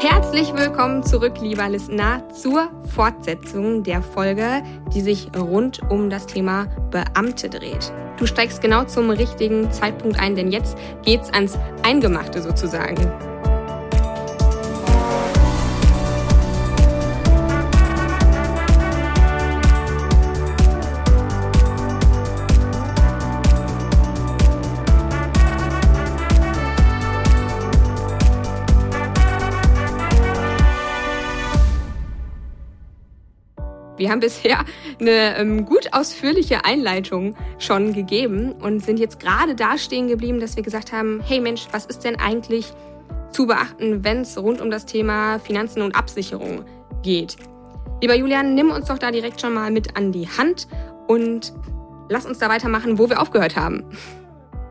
Herzlich willkommen zurück, lieber Listener, zur Fortsetzung der Folge, die sich rund um das Thema Beamte dreht. Du steigst genau zum richtigen Zeitpunkt ein, denn jetzt geht's ans Eingemachte sozusagen. Wir haben bisher eine ähm, gut ausführliche Einleitung schon gegeben und sind jetzt gerade da stehen geblieben, dass wir gesagt haben, hey Mensch, was ist denn eigentlich zu beachten, wenn es rund um das Thema Finanzen und Absicherung geht? Lieber Julian, nimm uns doch da direkt schon mal mit an die Hand und lass uns da weitermachen, wo wir aufgehört haben.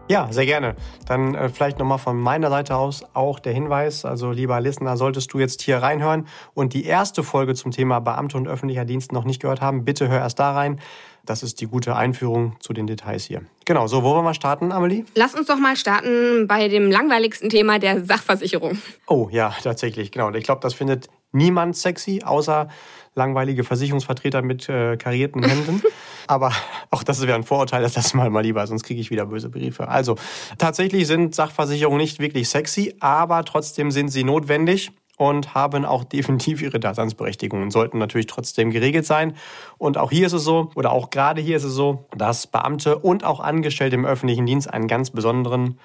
Ja, sehr gerne. Dann äh, vielleicht nochmal von meiner Seite aus auch der Hinweis, also lieber Listener, solltest du jetzt hier reinhören und die erste Folge zum Thema Beamte und öffentlicher Dienst noch nicht gehört haben, bitte hör erst da rein. Das ist die gute Einführung zu den Details hier. Genau, so, wo wollen wir starten, Amelie? Lass uns doch mal starten bei dem langweiligsten Thema der Sachversicherung. Oh ja, tatsächlich, genau. Ich glaube, das findet niemand sexy, außer langweilige Versicherungsvertreter mit äh, karierten Händen. Aber auch das wäre ein Vorurteil, das lassen wir mal lieber, sonst kriege ich wieder böse Briefe. Also tatsächlich sind Sachversicherungen nicht wirklich sexy, aber trotzdem sind sie notwendig und haben auch definitiv ihre Daseinsberechtigung und sollten natürlich trotzdem geregelt sein. Und auch hier ist es so, oder auch gerade hier ist es so, dass Beamte und auch Angestellte im öffentlichen Dienst einen ganz besonderen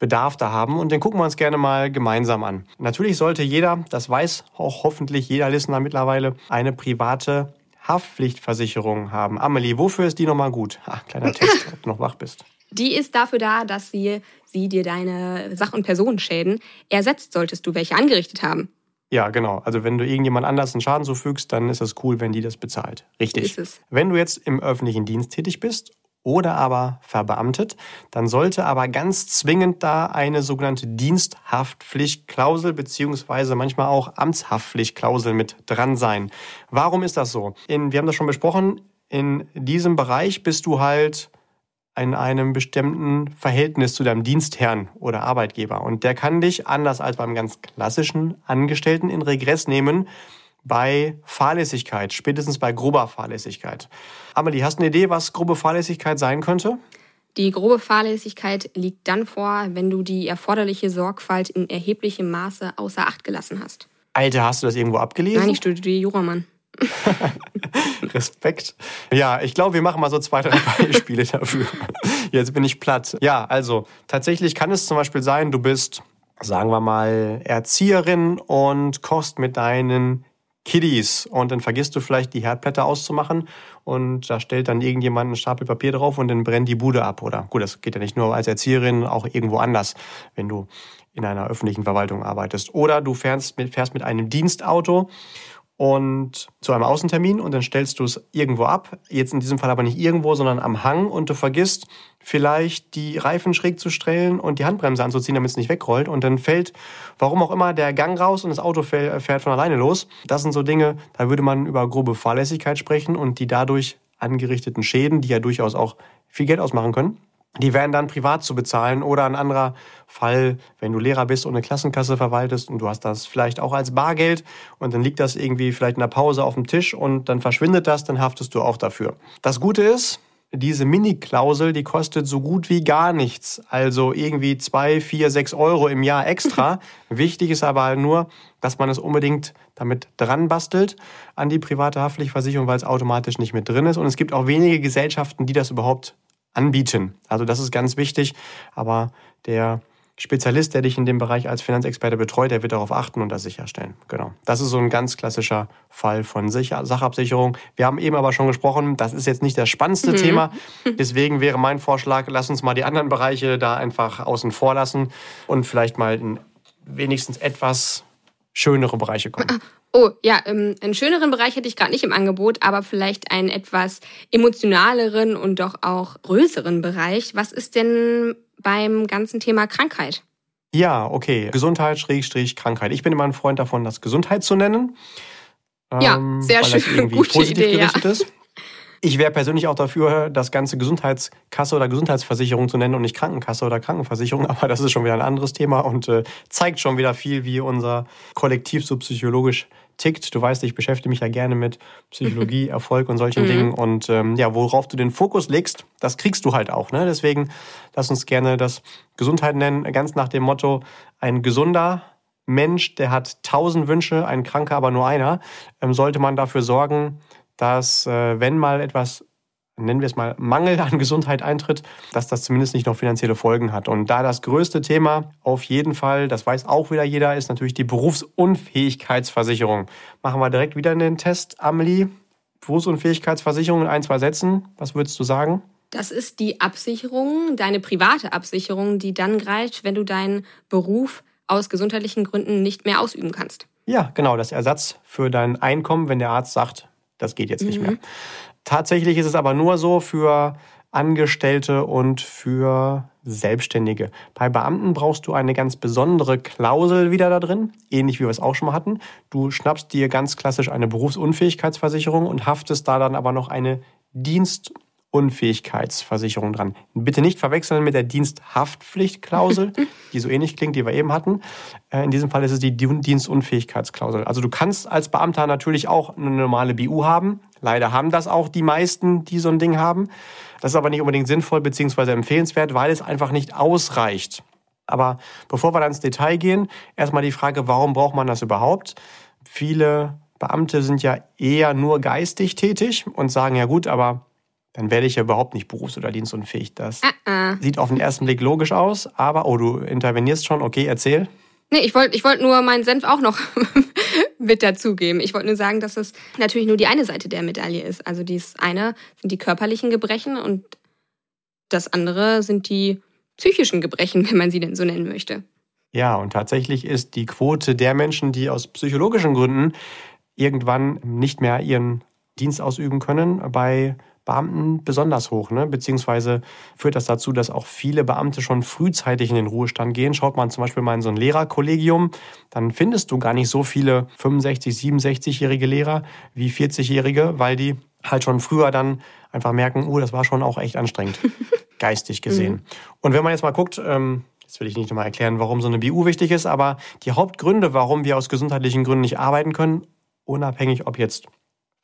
Bedarf da haben und den gucken wir uns gerne mal gemeinsam an. Natürlich sollte jeder, das weiß auch hoffentlich jeder Listener mittlerweile, eine private Haftpflichtversicherung haben. Amelie, wofür ist die nochmal gut? Ha, kleiner Test, ob du noch wach bist. Die ist dafür da, dass sie, sie dir deine Sach- und Personenschäden ersetzt, solltest du welche angerichtet haben. Ja, genau. Also wenn du irgendjemand anders einen Schaden zufügst, dann ist es cool, wenn die das bezahlt. Richtig. Ist es. Wenn du jetzt im öffentlichen Dienst tätig bist oder aber verbeamtet, dann sollte aber ganz zwingend da eine sogenannte Diensthaftpflichtklausel beziehungsweise manchmal auch Amtshaftpflichtklausel mit dran sein. Warum ist das so? In, wir haben das schon besprochen, in diesem Bereich bist du halt in einem bestimmten Verhältnis zu deinem Dienstherrn oder Arbeitgeber. Und der kann dich, anders als beim ganz klassischen Angestellten, in Regress nehmen, bei Fahrlässigkeit, spätestens bei grober Fahrlässigkeit. Amelie, hast du eine Idee, was grobe Fahrlässigkeit sein könnte? Die grobe Fahrlässigkeit liegt dann vor, wenn du die erforderliche Sorgfalt in erheblichem Maße außer Acht gelassen hast. Alter, hast du das irgendwo abgelesen? Nein, ich studiere Juramann. Respekt. Ja, ich glaube, wir machen mal so zwei, drei Beispiele dafür. Jetzt bin ich platt. Ja, also tatsächlich kann es zum Beispiel sein, du bist, sagen wir mal, Erzieherin und kochst mit deinen Kiddies. Und dann vergisst du vielleicht die Herdplatte auszumachen. Und da stellt dann irgendjemand einen Stapel Papier drauf und dann brennt die Bude ab oder? Gut, das geht ja nicht nur als Erzieherin, auch irgendwo anders, wenn du in einer öffentlichen Verwaltung arbeitest. Oder du fährst mit, fährst mit einem Dienstauto und zu einem Außentermin und dann stellst du es irgendwo ab. Jetzt in diesem Fall aber nicht irgendwo, sondern am Hang und du vergisst vielleicht die Reifen schräg zu stellen und die Handbremse anzuziehen, damit es nicht wegrollt und dann fällt, warum auch immer, der Gang raus und das Auto fährt von alleine los. Das sind so Dinge, da würde man über grobe Fahrlässigkeit sprechen und die dadurch angerichteten Schäden, die ja durchaus auch viel Geld ausmachen können. Die wären dann privat zu bezahlen oder ein anderer Fall, wenn du Lehrer bist und eine Klassenkasse verwaltest und du hast das vielleicht auch als Bargeld und dann liegt das irgendwie vielleicht in der Pause auf dem Tisch und dann verschwindet das, dann haftest du auch dafür. Das Gute ist, diese Mini-Klausel, die kostet so gut wie gar nichts. Also irgendwie zwei, vier, sechs Euro im Jahr extra. Wichtig ist aber nur, dass man es unbedingt damit dran bastelt an die private Haftpflichtversicherung, weil es automatisch nicht mit drin ist. Und es gibt auch wenige Gesellschaften, die das überhaupt anbieten. Also das ist ganz wichtig, aber der Spezialist, der dich in dem Bereich als Finanzexperte betreut, der wird darauf achten und das sicherstellen. Genau. Das ist so ein ganz klassischer Fall von Sicher Sachabsicherung. Wir haben eben aber schon gesprochen, das ist jetzt nicht das spannendste mhm. Thema. Deswegen wäre mein Vorschlag, lass uns mal die anderen Bereiche da einfach außen vor lassen und vielleicht mal in wenigstens etwas schönere Bereiche kommen. Oh, ja, ähm, einen schöneren Bereich hätte ich gerade nicht im Angebot, aber vielleicht einen etwas emotionaleren und doch auch größeren Bereich. Was ist denn beim ganzen Thema Krankheit? Ja, okay. Gesundheit, Schrägstrich, Krankheit. Ich bin immer ein Freund davon, das Gesundheit zu nennen. Ja, ähm, sehr schön. Gute Idee, ja. Ist. Ich wäre persönlich auch dafür, das Ganze Gesundheitskasse oder Gesundheitsversicherung zu nennen und nicht Krankenkasse oder Krankenversicherung, aber das ist schon wieder ein anderes Thema und äh, zeigt schon wieder viel, wie unser Kollektiv so psychologisch tickt. Du weißt, ich beschäftige mich ja gerne mit Psychologie, Erfolg und solchen mhm. Dingen. Und ähm, ja, worauf du den Fokus legst, das kriegst du halt auch. Ne? Deswegen lass uns gerne das Gesundheit nennen, ganz nach dem Motto, ein gesunder Mensch, der hat tausend Wünsche, ein Kranker aber nur einer, ähm, sollte man dafür sorgen, dass äh, wenn mal etwas nennen wir es mal, Mangel an Gesundheit eintritt, dass das zumindest nicht noch finanzielle Folgen hat. Und da das größte Thema auf jeden Fall, das weiß auch wieder jeder, ist natürlich die Berufsunfähigkeitsversicherung. Machen wir direkt wieder einen Test, Amelie. Berufsunfähigkeitsversicherung in ein, zwei Sätzen. Was würdest du sagen? Das ist die Absicherung, deine private Absicherung, die dann greift, wenn du deinen Beruf aus gesundheitlichen Gründen nicht mehr ausüben kannst. Ja, genau, das Ersatz für dein Einkommen, wenn der Arzt sagt, das geht jetzt nicht mhm. mehr. Tatsächlich ist es aber nur so für Angestellte und für Selbstständige. Bei Beamten brauchst du eine ganz besondere Klausel wieder da drin, ähnlich wie wir es auch schon mal hatten. Du schnappst dir ganz klassisch eine Berufsunfähigkeitsversicherung und haftest da dann aber noch eine Dienst- Unfähigkeitsversicherung dran. Bitte nicht verwechseln mit der Diensthaftpflichtklausel, die so ähnlich klingt, die wir eben hatten. Äh, in diesem Fall ist es die Dienstunfähigkeitsklausel. Also du kannst als Beamter natürlich auch eine normale BU haben. Leider haben das auch die meisten, die so ein Ding haben. Das ist aber nicht unbedingt sinnvoll bzw. empfehlenswert, weil es einfach nicht ausreicht. Aber bevor wir dann ins Detail gehen, erstmal die Frage, warum braucht man das überhaupt? Viele Beamte sind ja eher nur geistig tätig und sagen, ja gut, aber dann werde ich ja überhaupt nicht berufs- oder dienstunfähig. Das uh -uh. sieht auf den ersten Blick logisch aus, aber, oh, du intervenierst schon, okay, erzähl. Nee, ich wollte ich wollt nur meinen Senf auch noch mit dazugeben. Ich wollte nur sagen, dass es natürlich nur die eine Seite der Medaille ist. Also das eine sind die körperlichen Gebrechen und das andere sind die psychischen Gebrechen, wenn man sie denn so nennen möchte. Ja, und tatsächlich ist die Quote der Menschen, die aus psychologischen Gründen irgendwann nicht mehr ihren Dienst ausüben können, bei Beamten besonders hoch, ne? beziehungsweise führt das dazu, dass auch viele Beamte schon frühzeitig in den Ruhestand gehen. Schaut man zum Beispiel mal in so ein Lehrerkollegium, dann findest du gar nicht so viele 65, 67-jährige Lehrer wie 40-jährige, weil die halt schon früher dann einfach merken, oh, das war schon auch echt anstrengend, geistig gesehen. Mhm. Und wenn man jetzt mal guckt, ähm, Jetzt will ich nicht nochmal erklären, warum so eine BU wichtig ist, aber die Hauptgründe, warum wir aus gesundheitlichen Gründen nicht arbeiten können, unabhängig ob jetzt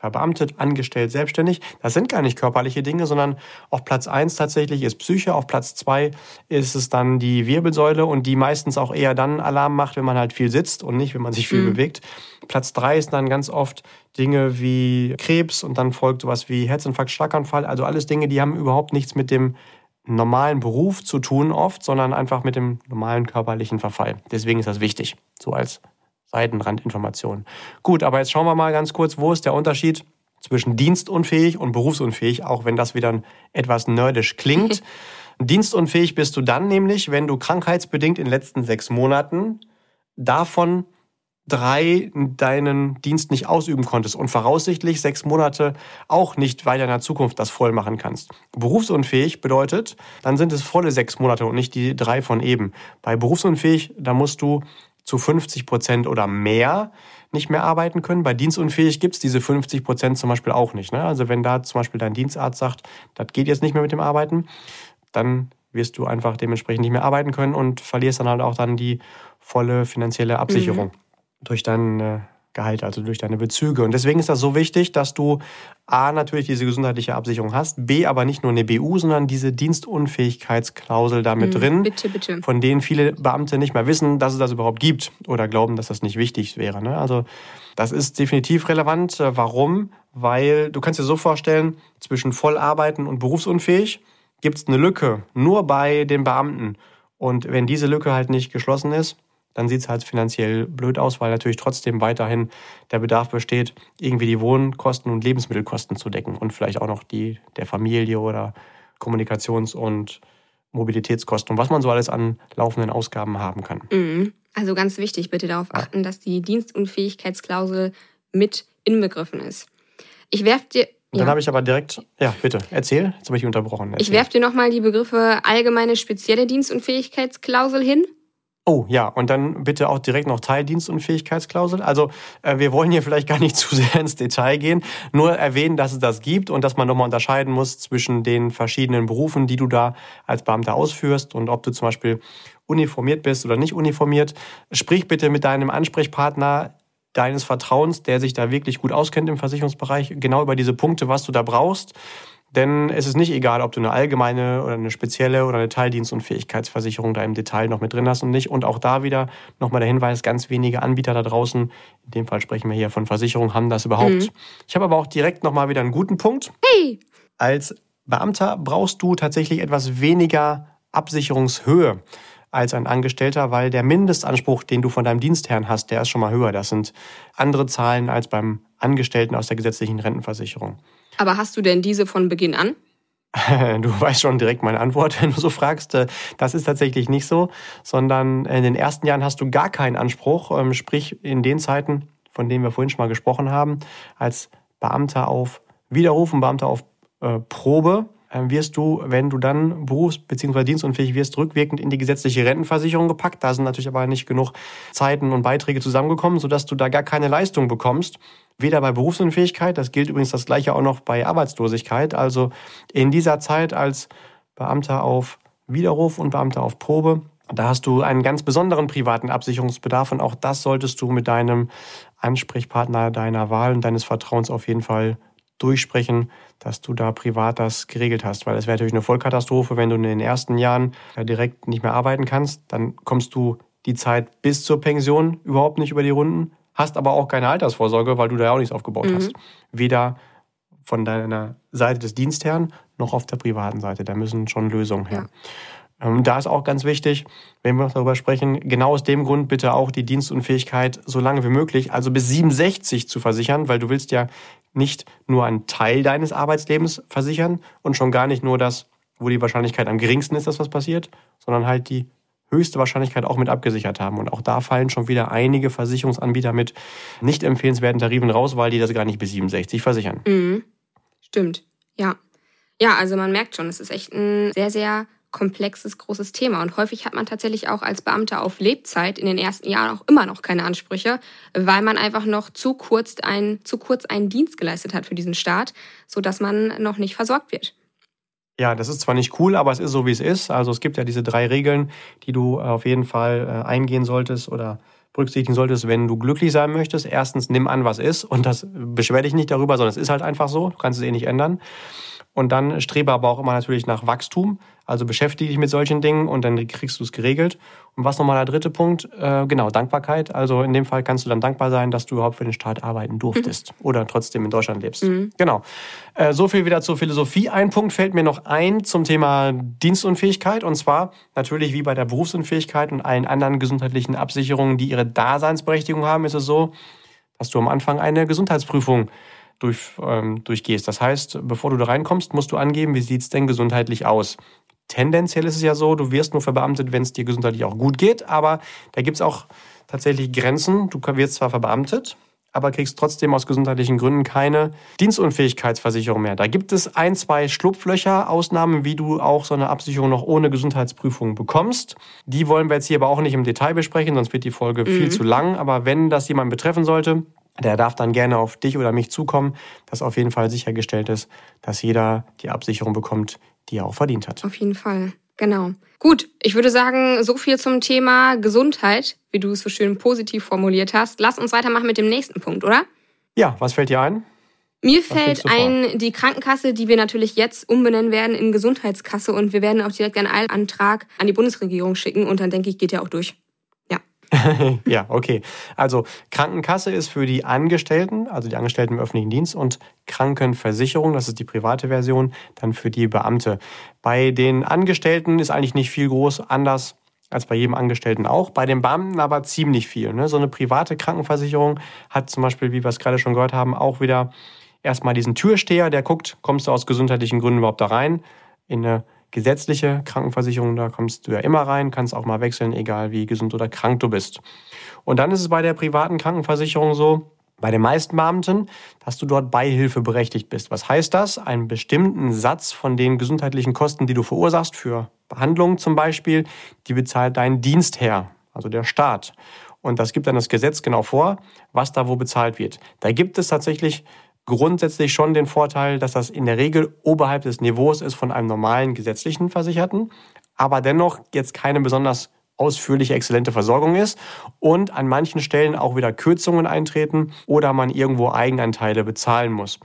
verbeamtet, angestellt, selbstständig. Das sind gar nicht körperliche Dinge, sondern auf Platz eins tatsächlich ist Psyche, auf Platz zwei ist es dann die Wirbelsäule und die meistens auch eher dann Alarm macht, wenn man halt viel sitzt und nicht, wenn man sich viel mhm. bewegt. Platz drei ist dann ganz oft Dinge wie Krebs und dann folgt sowas wie Herzinfarkt, Schlaganfall. Also alles Dinge, die haben überhaupt nichts mit dem normalen Beruf zu tun oft, sondern einfach mit dem normalen körperlichen Verfall. Deswegen ist das wichtig, so als Seitenrandinformationen. Gut, aber jetzt schauen wir mal ganz kurz, wo ist der Unterschied zwischen dienstunfähig und berufsunfähig, auch wenn das wieder etwas nerdisch klingt. dienstunfähig bist du dann nämlich, wenn du krankheitsbedingt in den letzten sechs Monaten davon drei deinen Dienst nicht ausüben konntest und voraussichtlich sechs Monate auch nicht weiter in der Zukunft das voll machen kannst. Berufsunfähig bedeutet, dann sind es volle sechs Monate und nicht die drei von eben. Bei berufsunfähig, da musst du zu 50 Prozent oder mehr nicht mehr arbeiten können. Bei dienstunfähig gibt es diese 50 Prozent zum Beispiel auch nicht. Ne? Also wenn da zum Beispiel dein Dienstarzt sagt, das geht jetzt nicht mehr mit dem Arbeiten, dann wirst du einfach dementsprechend nicht mehr arbeiten können und verlierst dann halt auch dann die volle finanzielle Absicherung mhm. durch deinen äh, Gehalt, also durch deine Bezüge. Und deswegen ist das so wichtig, dass du A, natürlich diese gesundheitliche Absicherung hast, B, aber nicht nur eine BU, sondern diese Dienstunfähigkeitsklausel damit mhm, drin, bitte, bitte. von denen viele Beamte nicht mehr wissen, dass es das überhaupt gibt oder glauben, dass das nicht wichtig wäre. Ne? Also das ist definitiv relevant. Warum? Weil du kannst dir so vorstellen, zwischen Vollarbeiten und berufsunfähig gibt es eine Lücke, nur bei den Beamten. Und wenn diese Lücke halt nicht geschlossen ist, dann sieht es halt finanziell blöd aus, weil natürlich trotzdem weiterhin der Bedarf besteht, irgendwie die Wohnkosten und Lebensmittelkosten zu decken und vielleicht auch noch die der Familie oder Kommunikations- und Mobilitätskosten und was man so alles an laufenden Ausgaben haben kann. Mhm. Also ganz wichtig, bitte darauf achten, dass die Dienstunfähigkeitsklausel mit inbegriffen ist. Ich werfe dir und dann habe ich aber direkt, ja, bitte, erzähl. Jetzt habe ich unterbrochen. Erzähl. Ich werfe dir nochmal die Begriffe allgemeine spezielle Dienstunfähigkeitsklausel hin Oh ja, und dann bitte auch direkt noch Teildienstunfähigkeitsklausel. Also äh, wir wollen hier vielleicht gar nicht zu sehr ins Detail gehen, nur erwähnen, dass es das gibt und dass man nochmal unterscheiden muss zwischen den verschiedenen Berufen, die du da als Beamter ausführst und ob du zum Beispiel uniformiert bist oder nicht uniformiert. Sprich bitte mit deinem Ansprechpartner deines Vertrauens, der sich da wirklich gut auskennt im Versicherungsbereich, genau über diese Punkte, was du da brauchst. Denn es ist nicht egal, ob du eine allgemeine oder eine spezielle oder eine Teildienst- und Fähigkeitsversicherung da im Detail noch mit drin hast und nicht. Und auch da wieder nochmal der Hinweis, ganz wenige Anbieter da draußen, in dem Fall sprechen wir hier von Versicherungen, haben das überhaupt. Mhm. Ich habe aber auch direkt nochmal wieder einen guten Punkt. Hey! Als Beamter brauchst du tatsächlich etwas weniger Absicherungshöhe als ein Angestellter, weil der Mindestanspruch, den du von deinem Dienstherrn hast, der ist schon mal höher. Das sind andere Zahlen als beim Angestellten aus der gesetzlichen Rentenversicherung. Aber hast du denn diese von Beginn an? Du weißt schon direkt meine Antwort, wenn du so fragst. Äh, das ist tatsächlich nicht so, sondern in den ersten Jahren hast du gar keinen Anspruch, ähm, sprich in den Zeiten, von denen wir vorhin schon mal gesprochen haben, als Beamter auf Widerruf und Beamter auf äh, Probe ähm, wirst du, wenn du dann berufs- bzw. dienstunfähig wirst, rückwirkend in die gesetzliche Rentenversicherung gepackt. Da sind natürlich aber nicht genug Zeiten und Beiträge zusammengekommen, sodass du da gar keine Leistung bekommst. Weder bei Berufsunfähigkeit, das gilt übrigens das gleiche auch noch bei Arbeitslosigkeit. Also in dieser Zeit als Beamter auf Widerruf und Beamter auf Probe, da hast du einen ganz besonderen privaten Absicherungsbedarf und auch das solltest du mit deinem Ansprechpartner deiner Wahl und deines Vertrauens auf jeden Fall durchsprechen, dass du da privat das geregelt hast. Weil es wäre natürlich eine Vollkatastrophe, wenn du in den ersten Jahren direkt nicht mehr arbeiten kannst. Dann kommst du die Zeit bis zur Pension überhaupt nicht über die Runden, hast aber auch keine Altersvorsorge, weil du da ja auch nichts aufgebaut mhm. hast. Weder von deiner Seite des Dienstherrn noch auf der privaten Seite. Da müssen schon Lösungen her. Ja. Ähm, da ist auch ganz wichtig, wenn wir noch darüber sprechen, genau aus dem Grund bitte auch die Dienstunfähigkeit so lange wie möglich, also bis 67 zu versichern, weil du willst ja nicht nur einen Teil deines Arbeitslebens versichern und schon gar nicht nur das, wo die Wahrscheinlichkeit am geringsten ist, dass was passiert, sondern halt die höchste Wahrscheinlichkeit auch mit abgesichert haben. Und auch da fallen schon wieder einige Versicherungsanbieter mit nicht empfehlenswerten Tarifen raus, weil die das gar nicht bis 67 versichern. Mhm. Stimmt, ja. Ja, also man merkt schon, es ist echt ein sehr, sehr komplexes, großes Thema. Und häufig hat man tatsächlich auch als Beamter auf Lebzeit in den ersten Jahren auch immer noch keine Ansprüche, weil man einfach noch zu kurz, ein, zu kurz einen Dienst geleistet hat für diesen Staat, sodass man noch nicht versorgt wird. Ja, das ist zwar nicht cool, aber es ist so, wie es ist. Also es gibt ja diese drei Regeln, die du auf jeden Fall äh, eingehen solltest oder berücksichtigen solltest, wenn du glücklich sein möchtest. Erstens, nimm an, was ist und das beschwer dich nicht darüber, sondern es ist halt einfach so. Du kannst es eh nicht ändern. Und dann strebe aber auch immer natürlich nach Wachstum. Also beschäftige dich mit solchen Dingen und dann kriegst du es geregelt. Und was nochmal der dritte Punkt? Äh, genau, Dankbarkeit. Also in dem Fall kannst du dann dankbar sein, dass du überhaupt für den Staat arbeiten durftest mhm. oder trotzdem in Deutschland lebst. Mhm. Genau. Äh, so viel wieder zur Philosophie. Ein Punkt fällt mir noch ein zum Thema Dienstunfähigkeit. Und zwar natürlich wie bei der Berufsunfähigkeit und allen anderen gesundheitlichen Absicherungen, die ihre Daseinsberechtigung haben, ist es so, dass du am Anfang eine Gesundheitsprüfung durch, ähm, durchgehst. Das heißt, bevor du da reinkommst, musst du angeben, wie sieht's denn gesundheitlich aus. Tendenziell ist es ja so, du wirst nur verbeamtet, wenn es dir gesundheitlich auch gut geht, aber da gibt es auch tatsächlich Grenzen. Du wirst zwar verbeamtet, aber kriegst trotzdem aus gesundheitlichen Gründen keine Dienstunfähigkeitsversicherung mehr. Da gibt es ein, zwei Schlupflöcher, Ausnahmen, wie du auch so eine Absicherung noch ohne Gesundheitsprüfung bekommst. Die wollen wir jetzt hier aber auch nicht im Detail besprechen, sonst wird die Folge mhm. viel zu lang. Aber wenn das jemand betreffen sollte, der darf dann gerne auf dich oder mich zukommen, dass auf jeden Fall sichergestellt ist, dass jeder die Absicherung bekommt, die er auch verdient hat. Auf jeden Fall, genau. Gut, ich würde sagen, so viel zum Thema Gesundheit, wie du es so schön positiv formuliert hast. Lass uns weitermachen mit dem nächsten Punkt, oder? Ja, was fällt dir ein? Mir was fällt ein, die Krankenkasse, die wir natürlich jetzt umbenennen werden in Gesundheitskasse und wir werden auch direkt einen Eilantrag an die Bundesregierung schicken und dann denke ich, geht ja auch durch. ja, okay. Also Krankenkasse ist für die Angestellten, also die Angestellten im öffentlichen Dienst und Krankenversicherung, das ist die private Version, dann für die Beamte. Bei den Angestellten ist eigentlich nicht viel groß anders als bei jedem Angestellten auch. Bei den Beamten aber ziemlich viel. Ne? So eine private Krankenversicherung hat zum Beispiel, wie wir es gerade schon gehört haben, auch wieder erstmal diesen Türsteher, der guckt, kommst du aus gesundheitlichen Gründen überhaupt da rein in eine gesetzliche Krankenversicherung, da kommst du ja immer rein, kannst auch mal wechseln, egal wie gesund oder krank du bist. Und dann ist es bei der privaten Krankenversicherung so, bei den meisten Beamten, dass du dort beihilfeberechtigt bist. Was heißt das? Einen bestimmten Satz von den gesundheitlichen Kosten, die du verursachst für Behandlungen zum Beispiel, die bezahlt dein Dienstherr. also der Staat. Und das gibt dann das Gesetz genau vor, was da wo bezahlt wird. Da gibt es tatsächlich grundsätzlich schon den Vorteil, dass das in der Regel oberhalb des Niveaus ist von einem normalen gesetzlichen Versicherten, aber dennoch jetzt keine besonders ausführliche, exzellente Versorgung ist und an manchen Stellen auch wieder Kürzungen eintreten oder man irgendwo Eigenanteile bezahlen muss.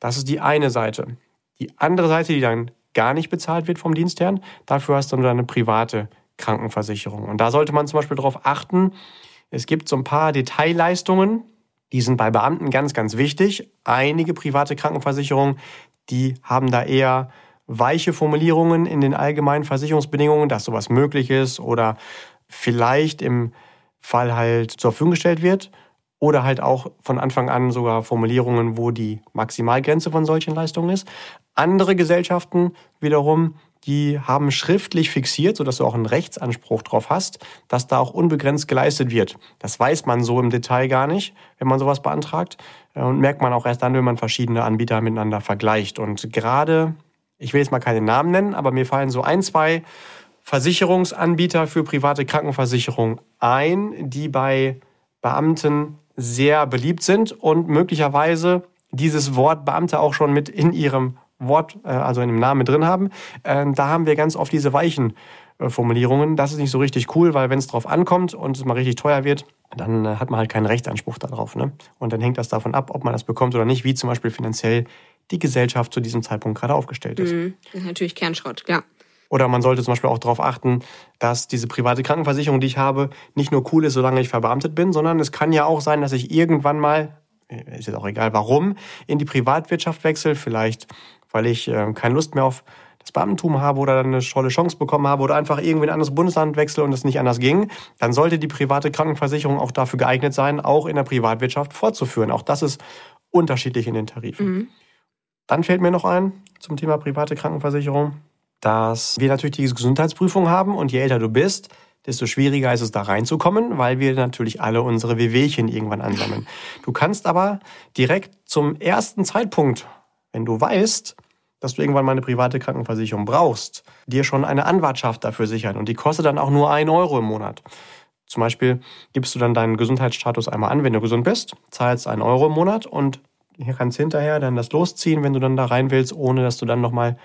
Das ist die eine Seite. Die andere Seite, die dann gar nicht bezahlt wird vom Dienstherrn, dafür hast du dann eine private Krankenversicherung. Und da sollte man zum Beispiel darauf achten, es gibt so ein paar Detailleistungen, die sind bei Beamten ganz, ganz wichtig. Einige private Krankenversicherungen, die haben da eher weiche Formulierungen in den allgemeinen Versicherungsbedingungen, dass sowas möglich ist oder vielleicht im Fall halt zur Verfügung gestellt wird oder halt auch von Anfang an sogar Formulierungen, wo die Maximalgrenze von solchen Leistungen ist. Andere Gesellschaften wiederum, die haben schriftlich fixiert, sodass du auch einen Rechtsanspruch drauf hast, dass da auch unbegrenzt geleistet wird. Das weiß man so im Detail gar nicht, wenn man sowas beantragt. Und merkt man auch erst dann, wenn man verschiedene Anbieter miteinander vergleicht. Und gerade ich will jetzt mal keine Namen nennen, aber mir fallen so ein, zwei Versicherungsanbieter für private Krankenversicherung ein, die bei Beamten sehr beliebt sind und möglicherweise dieses Wort Beamte auch schon mit in ihrem Wort, äh, also in dem Namen drin haben. Ähm, da haben wir ganz oft diese weichen äh, Formulierungen. Das ist nicht so richtig cool, weil wenn es drauf ankommt und es mal richtig teuer wird, dann äh, hat man halt keinen Rechtsanspruch darauf. Ne? Und dann hängt das davon ab, ob man das bekommt oder nicht, wie zum Beispiel finanziell die Gesellschaft zu diesem Zeitpunkt gerade aufgestellt ist. Mhm. Das ist natürlich Kernschrott, ja. Oder man sollte zum Beispiel auch darauf achten, dass diese private Krankenversicherung, die ich habe, nicht nur cool ist, solange ich verbeamtet bin, sondern es kann ja auch sein, dass ich irgendwann mal, ist jetzt auch egal warum, in die Privatwirtschaft wechsle, vielleicht weil ich äh, keine Lust mehr auf das Beamtentum habe oder eine tolle Chance bekommen habe oder einfach irgendwie in ein anderes Bundesland wechsle und es nicht anders ging, dann sollte die private Krankenversicherung auch dafür geeignet sein, auch in der Privatwirtschaft fortzuführen. Auch das ist unterschiedlich in den Tarifen. Mhm. Dann fällt mir noch ein zum Thema private Krankenversicherung, dass wir natürlich diese Gesundheitsprüfung haben und je älter du bist, desto schwieriger ist es da reinzukommen, weil wir natürlich alle unsere Wehwehchen irgendwann ansammeln. Du kannst aber direkt zum ersten Zeitpunkt, wenn du weißt, dass du irgendwann mal eine private Krankenversicherung brauchst, dir schon eine Anwartschaft dafür sichern und die kostet dann auch nur ein Euro im Monat. Zum Beispiel gibst du dann deinen Gesundheitsstatus einmal an, wenn du gesund bist, zahlst einen Euro im Monat und hier kannst hinterher dann das losziehen, wenn du dann da rein willst, ohne dass du dann nochmal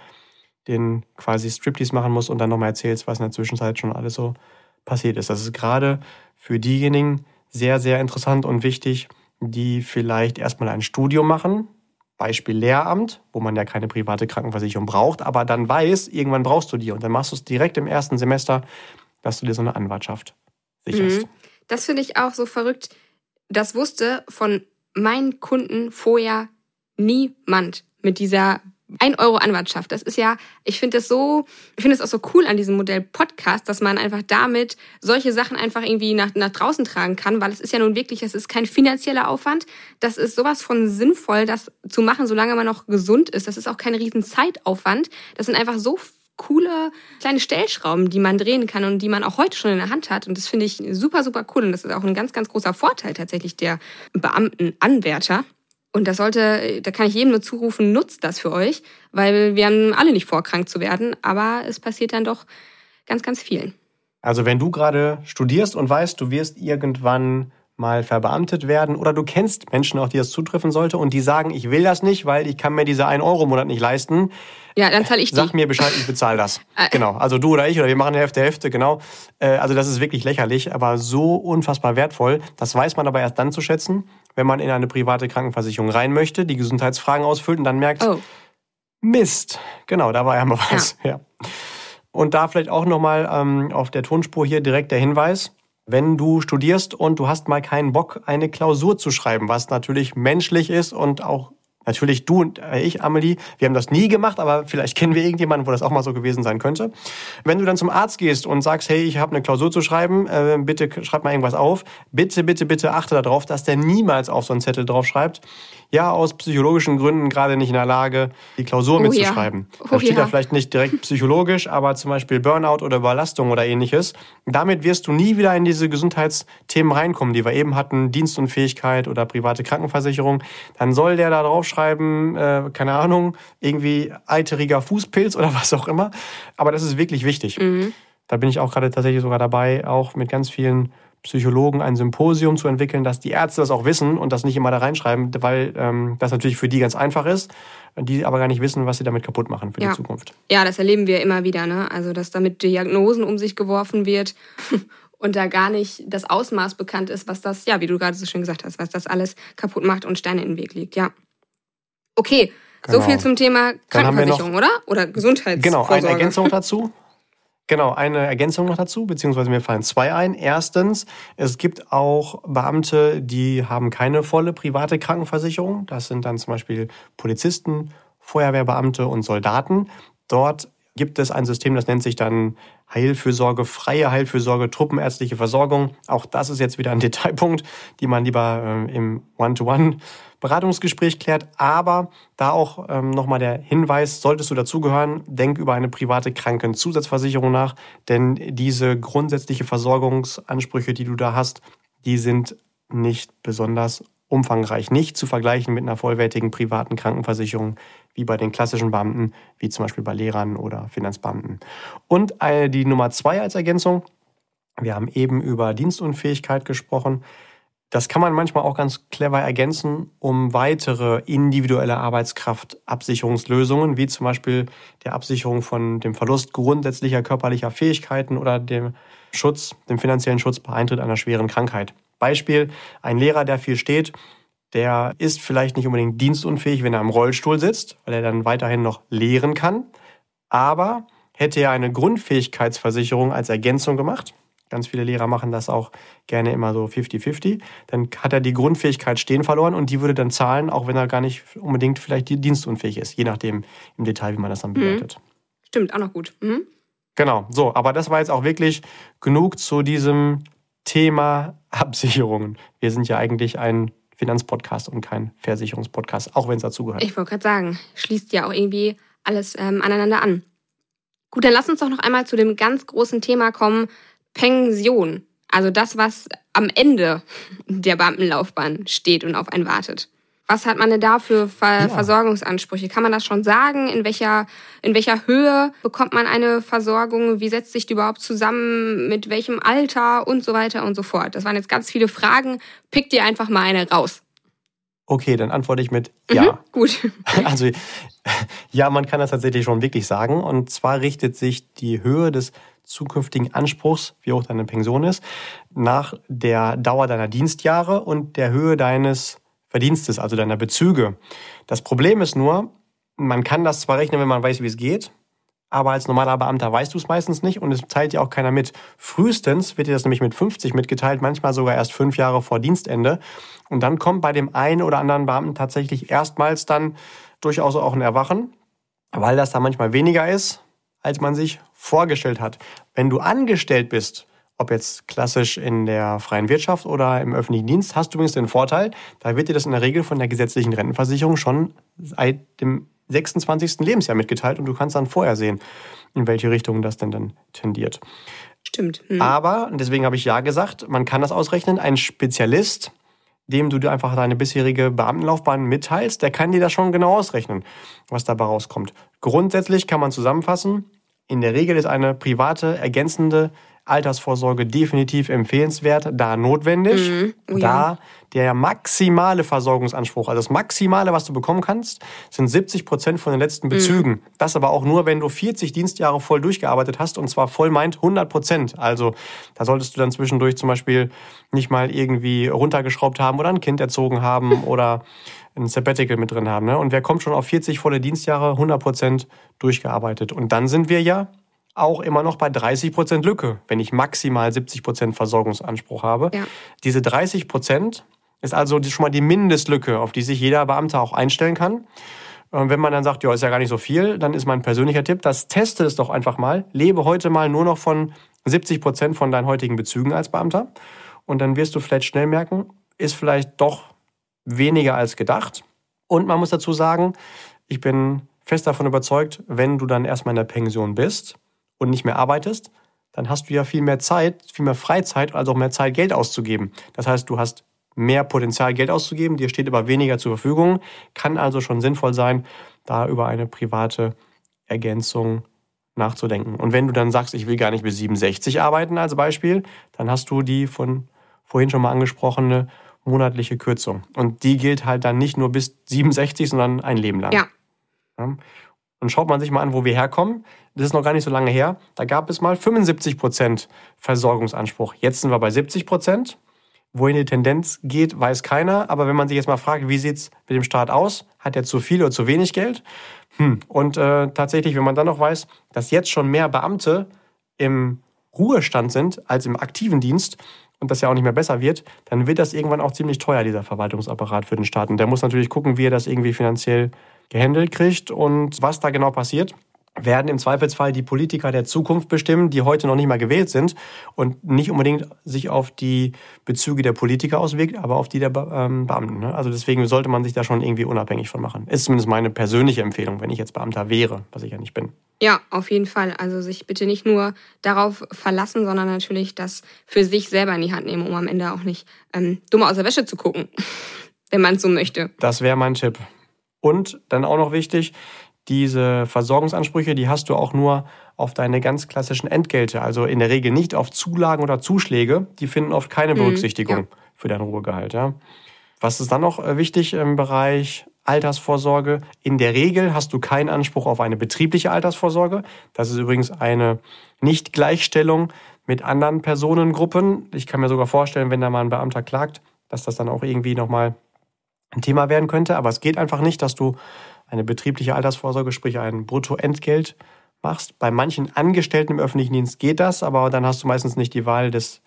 den quasi Striptease machen musst und dann nochmal erzählst, was in der Zwischenzeit schon alles so passiert ist. Das ist gerade für diejenigen sehr, sehr interessant und wichtig, die vielleicht erstmal ein Studium machen, Beispiel Lehramt, wo man ja keine private Krankenversicherung braucht, aber dann weiß, irgendwann brauchst du die und dann machst du es direkt im ersten Semester, dass du dir so eine Anwartschaft sicherst. Mhm. Das finde ich auch so verrückt. Das wusste von meinen Kunden vorher niemand mit dieser 1 Euro Anwartschaft. Das ist ja, ich finde das so, ich finde es auch so cool an diesem Modell Podcast, dass man einfach damit solche Sachen einfach irgendwie nach, nach draußen tragen kann, weil es ist ja nun wirklich, es ist kein finanzieller Aufwand. Das ist sowas von sinnvoll, das zu machen, solange man noch gesund ist. Das ist auch kein riesen Zeitaufwand. Das sind einfach so coole kleine Stellschrauben, die man drehen kann und die man auch heute schon in der Hand hat. Und das finde ich super, super cool. Und das ist auch ein ganz, ganz großer Vorteil tatsächlich der Beamtenanwärter. Und das sollte, da kann ich jedem nur zurufen, nutzt das für euch, weil wir haben alle nicht vor, krank zu werden, aber es passiert dann doch ganz, ganz vielen. Also wenn du gerade studierst und weißt, du wirst irgendwann mal verbeamtet werden oder du kennst Menschen auch, die das zutreffen sollte und die sagen, ich will das nicht, weil ich kann mir diese 1 Euro im Monat nicht leisten. Ja, dann zahle ich die. Sag mir Bescheid, ich bezahle das. Äh. genau, also du oder ich oder wir machen Hälfte, Hälfte, genau. Äh, also das ist wirklich lächerlich, aber so unfassbar wertvoll. Das weiß man aber erst dann zu schätzen, wenn man in eine private Krankenversicherung rein möchte, die Gesundheitsfragen ausfüllt und dann merkt, oh. Mist, genau, da war ja mal was. Ja. ja. Und da vielleicht auch nochmal ähm, auf der Tonspur hier direkt der Hinweis, wenn du studierst und du hast mal keinen Bock, eine Klausur zu schreiben, was natürlich menschlich ist und auch natürlich du und äh, ich, Amelie, wir haben das nie gemacht, aber vielleicht kennen wir irgendjemanden, wo das auch mal so gewesen sein könnte. Wenn du dann zum Arzt gehst und sagst, hey, ich habe eine Klausur zu schreiben, äh, bitte schreib mal irgendwas auf, bitte, bitte, bitte achte darauf, dass der niemals auf so einen Zettel drauf schreibt, ja, aus psychologischen Gründen gerade nicht in der Lage, die Klausur oh, mitzuschreiben. Ja. Oh, da steht ja. da vielleicht nicht direkt psychologisch, aber zum Beispiel Burnout oder Überlastung oder ähnliches. Damit wirst du nie wieder in diese Gesundheitsthemen reinkommen, die wir eben hatten, Dienstunfähigkeit oder private Krankenversicherung. Dann soll der da draufschreiben, äh, keine Ahnung, irgendwie eiteriger Fußpilz oder was auch immer. Aber das ist wirklich wichtig. Mhm. Da bin ich auch gerade tatsächlich sogar dabei, auch mit ganz vielen Psychologen ein Symposium zu entwickeln, dass die Ärzte das auch wissen und das nicht immer da reinschreiben, weil ähm, das natürlich für die ganz einfach ist, die aber gar nicht wissen, was sie damit kaputt machen für ja. die Zukunft. Ja, das erleben wir immer wieder, ne? Also, dass damit Diagnosen um sich geworfen wird und da gar nicht das Ausmaß bekannt ist, was das, ja, wie du gerade so schön gesagt hast, was das alles kaputt macht und Steine in den Weg liegt, ja. Okay, genau. so viel zum Thema Krankenversicherung, oder? Oder Gesundheitsvorsorge. Genau, eine Ergänzung dazu. Genau, eine Ergänzung noch dazu, beziehungsweise mir fallen zwei ein. Erstens, es gibt auch Beamte, die haben keine volle private Krankenversicherung. Das sind dann zum Beispiel Polizisten, Feuerwehrbeamte und Soldaten. Dort gibt es ein System, das nennt sich dann Heilfürsorge, freie Heilfürsorge, truppenärztliche Versorgung. Auch das ist jetzt wieder ein Detailpunkt, die man lieber äh, im One-to-One Beratungsgespräch klärt. Aber da auch ähm, nochmal der Hinweis, solltest du dazugehören, denk über eine private Krankenzusatzversicherung nach, denn diese grundsätzliche Versorgungsansprüche, die du da hast, die sind nicht besonders umfangreich, nicht zu vergleichen mit einer vollwertigen privaten Krankenversicherung wie bei den klassischen Beamten, wie zum Beispiel bei Lehrern oder Finanzbeamten. Und äh, die Nummer zwei als Ergänzung, wir haben eben über Dienstunfähigkeit gesprochen. Das kann man manchmal auch ganz clever ergänzen, um weitere individuelle Arbeitskraftabsicherungslösungen, wie zum Beispiel der Absicherung von dem Verlust grundsätzlicher körperlicher Fähigkeiten oder dem Schutz, dem finanziellen Schutz bei Eintritt einer schweren Krankheit. Beispiel, ein Lehrer, der viel steht, der ist vielleicht nicht unbedingt dienstunfähig, wenn er im Rollstuhl sitzt, weil er dann weiterhin noch lehren kann. Aber hätte er eine Grundfähigkeitsversicherung als Ergänzung gemacht, Ganz viele Lehrer machen das auch gerne immer so 50-50. Dann hat er die Grundfähigkeit stehen verloren und die würde dann zahlen, auch wenn er gar nicht unbedingt vielleicht dienstunfähig ist, je nachdem im Detail, wie man das dann mhm. bewertet. Mhm. Stimmt, auch noch gut. Mhm. Genau, so, aber das war jetzt auch wirklich genug zu diesem Thema Absicherungen. Wir sind ja eigentlich ein Finanzpodcast und kein Versicherungspodcast, auch wenn es dazugehört. Ich wollte gerade sagen, schließt ja auch irgendwie alles ähm, aneinander an. Gut, dann lass uns doch noch einmal zu dem ganz großen Thema kommen, Pension, also das, was am Ende der Beamtenlaufbahn steht und auf einen wartet. Was hat man denn da für Ver ja. Versorgungsansprüche? Kann man das schon sagen? In welcher, in welcher Höhe bekommt man eine Versorgung? Wie setzt sich die überhaupt zusammen? Mit welchem Alter? Und so weiter und so fort. Das waren jetzt ganz viele Fragen. Pick dir einfach mal eine raus. Okay, dann antworte ich mit Ja. Mhm, gut. Also ja, man kann das tatsächlich schon wirklich sagen. Und zwar richtet sich die Höhe des zukünftigen Anspruchs, wie hoch deine Pension ist, nach der Dauer deiner Dienstjahre und der Höhe deines Verdienstes, also deiner Bezüge. Das Problem ist nur, man kann das zwar rechnen, wenn man weiß, wie es geht, aber als normaler Beamter weißt du es meistens nicht und es teilt dir auch keiner mit. Frühestens wird dir das nämlich mit 50 mitgeteilt, manchmal sogar erst fünf Jahre vor Dienstende. Und dann kommt bei dem einen oder anderen Beamten tatsächlich erstmals dann durchaus auch ein Erwachen, weil das da manchmal weniger ist, als man sich vorgestellt hat. Wenn du angestellt bist, ob jetzt klassisch in der freien Wirtschaft oder im öffentlichen Dienst, hast du übrigens den Vorteil, da wird dir das in der Regel von der gesetzlichen Rentenversicherung schon seit dem 26. Lebensjahr mitgeteilt und du kannst dann vorher sehen, in welche Richtung das denn dann tendiert. Stimmt. Hm. Aber, und deswegen habe ich ja gesagt, man kann das ausrechnen, ein Spezialist, dem du dir einfach deine bisherige Beamtenlaufbahn mitteilst, der kann dir das schon genau ausrechnen, was dabei rauskommt. Grundsätzlich kann man zusammenfassen, in der Regel ist eine private, ergänzende Altersvorsorge definitiv empfehlenswert, da notwendig, mhm. oh, ja. da der maximale Versorgungsanspruch, also das Maximale, was du bekommen kannst, sind 70 Prozent von den letzten mhm. Bezügen. Mhm. Das aber auch nur, wenn du 40 Dienstjahre voll durchgearbeitet hast und zwar voll meint 100 Prozent. Also da solltest du dann zwischendurch zum Beispiel nicht mal irgendwie runtergeschraubt haben oder ein Kind erzogen haben oder ein Sabbatical mit drin haben. Ne? Und wer kommt schon auf 40 volle Dienstjahre, 100 Prozent durchgearbeitet? Und dann sind wir ja auch immer noch bei 30 Prozent Lücke, wenn ich maximal 70 Prozent Versorgungsanspruch habe. Ja. Diese 30 Prozent ist also schon mal die Mindestlücke, auf die sich jeder Beamte auch einstellen kann. Und wenn man dann sagt, ja, ist ja gar nicht so viel, dann ist mein persönlicher Tipp, das teste es doch einfach mal. Lebe heute mal nur noch von 70 Prozent von deinen heutigen Bezügen als Beamter. Und dann wirst du vielleicht schnell merken, ist vielleicht doch weniger als gedacht. Und man muss dazu sagen, ich bin fest davon überzeugt, wenn du dann erstmal in der Pension bist und nicht mehr arbeitest, dann hast du ja viel mehr Zeit, viel mehr Freizeit, also auch mehr Zeit, Geld auszugeben. Das heißt, du hast mehr Potenzial, Geld auszugeben, dir steht aber weniger zur Verfügung, kann also schon sinnvoll sein, da über eine private Ergänzung nachzudenken. Und wenn du dann sagst, ich will gar nicht bis 67 arbeiten als Beispiel, dann hast du die von vorhin schon mal angesprochene monatliche Kürzung. Und die gilt halt dann nicht nur bis 67, sondern ein Leben lang. Ja. ja. Und schaut man sich mal an, wo wir herkommen, das ist noch gar nicht so lange her, da gab es mal 75 Prozent Versorgungsanspruch. Jetzt sind wir bei 70 Prozent. Wohin die Tendenz geht, weiß keiner. Aber wenn man sich jetzt mal fragt, wie sieht es mit dem Staat aus? Hat er zu viel oder zu wenig Geld? Hm. Und äh, tatsächlich, wenn man dann noch weiß, dass jetzt schon mehr Beamte im Ruhestand sind als im aktiven Dienst und das ja auch nicht mehr besser wird, dann wird das irgendwann auch ziemlich teuer, dieser Verwaltungsapparat für den Staat. Und der muss natürlich gucken, wie er das irgendwie finanziell gehandelt kriegt und was da genau passiert werden im Zweifelsfall die Politiker der Zukunft bestimmen, die heute noch nicht mal gewählt sind und nicht unbedingt sich auf die Bezüge der Politiker auswirkt, aber auf die der ähm, Beamten. Ne? Also deswegen sollte man sich da schon irgendwie unabhängig von machen. Ist zumindest meine persönliche Empfehlung, wenn ich jetzt Beamter wäre, was ich ja nicht bin. Ja, auf jeden Fall. Also sich bitte nicht nur darauf verlassen, sondern natürlich das für sich selber in die Hand nehmen, um am Ende auch nicht ähm, dumm aus der Wäsche zu gucken, wenn man es so möchte. Das wäre mein Tipp. Und dann auch noch wichtig, diese Versorgungsansprüche, die hast du auch nur auf deine ganz klassischen Entgelte, also in der Regel nicht auf Zulagen oder Zuschläge. Die finden oft keine mhm, Berücksichtigung mhm, ja. für dein Ruhegehalt. Ja. Was ist dann noch äh, wichtig im Bereich Altersvorsorge? In der Regel hast du keinen Anspruch auf eine betriebliche Altersvorsorge. Das ist übrigens eine Nichtgleichstellung mit anderen Personengruppen. Ich kann mir sogar vorstellen, wenn da mal ein Beamter klagt, dass das dann auch irgendwie nochmal ein Thema werden könnte. Aber es geht einfach nicht, dass du eine betriebliche Altersvorsorge, sprich ein Bruttoentgelt machst. Bei manchen Angestellten im öffentlichen Dienst geht das, aber dann hast du meistens nicht die Wahl des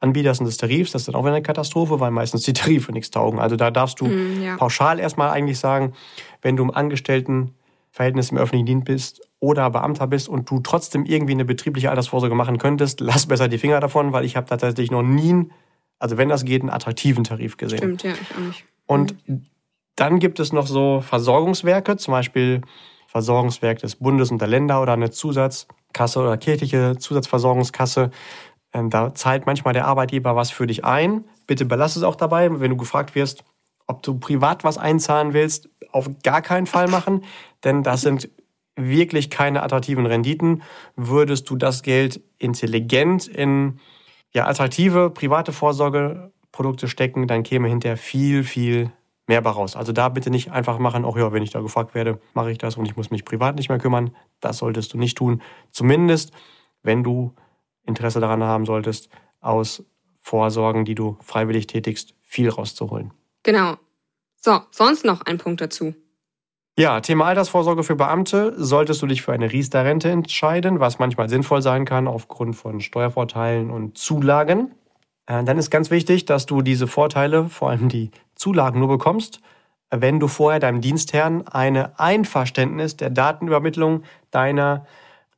Anbieters und des Tarifs. Das ist dann auch wieder eine Katastrophe, weil meistens die Tarife nichts taugen. Also da darfst du mm, ja. pauschal erstmal eigentlich sagen, wenn du im Angestelltenverhältnis im öffentlichen Dienst bist oder Beamter bist und du trotzdem irgendwie eine betriebliche Altersvorsorge machen könntest, lass besser die Finger davon, weil ich habe tatsächlich noch nie, also wenn das geht, einen attraktiven Tarif gesehen. Stimmt, ja, ich auch nicht. Und. Dann gibt es noch so Versorgungswerke, zum Beispiel Versorgungswerk des Bundes und der Länder oder eine Zusatzkasse oder kirchliche Zusatzversorgungskasse. Ähm, da zahlt manchmal der Arbeitgeber was für dich ein. Bitte belass es auch dabei, wenn du gefragt wirst, ob du privat was einzahlen willst, auf gar keinen Fall machen, denn das sind wirklich keine attraktiven Renditen. Würdest du das Geld intelligent in ja, attraktive private Vorsorgeprodukte stecken, dann käme hinterher viel, viel mehr bei raus. Also da bitte nicht einfach machen, auch ja, wenn ich da gefragt werde, mache ich das und ich muss mich privat nicht mehr kümmern. Das solltest du nicht tun. Zumindest, wenn du Interesse daran haben solltest, aus Vorsorgen, die du freiwillig tätigst, viel rauszuholen. Genau. So, sonst noch ein Punkt dazu. Ja, Thema Altersvorsorge für Beamte. Solltest du dich für eine Riester-Rente entscheiden, was manchmal sinnvoll sein kann aufgrund von Steuervorteilen und Zulagen, äh, dann ist ganz wichtig, dass du diese Vorteile, vor allem die Zulagen, nur bekommst, wenn du vorher deinem Dienstherrn eine Einverständnis der Datenübermittlung deiner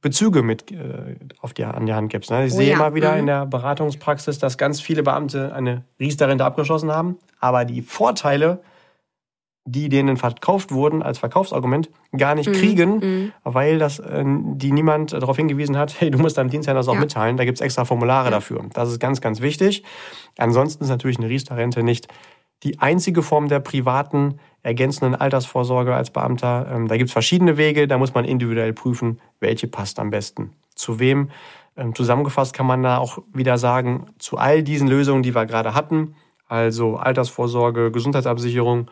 Bezüge mit äh, auf die, an die Hand gibst. Ne? Ich oh, sehe ja. immer wieder mhm. in der Beratungspraxis, dass ganz viele Beamte eine Riester-Rente abgeschlossen haben, aber die Vorteile die denen verkauft wurden als Verkaufsargument, gar nicht mhm. kriegen, mhm. weil das äh, die niemand darauf hingewiesen hat, hey, du musst deinem Dienstherrn das auch ja. mitteilen, da gibt's extra Formulare ja. dafür. Das ist ganz, ganz wichtig. Ansonsten ist natürlich eine Riester-Rente nicht die einzige Form der privaten ergänzenden Altersvorsorge als Beamter. Ähm, da gibt's verschiedene Wege, da muss man individuell prüfen, welche passt am besten. Zu wem? Ähm, zusammengefasst kann man da auch wieder sagen, zu all diesen Lösungen, die wir gerade hatten, also Altersvorsorge, Gesundheitsabsicherung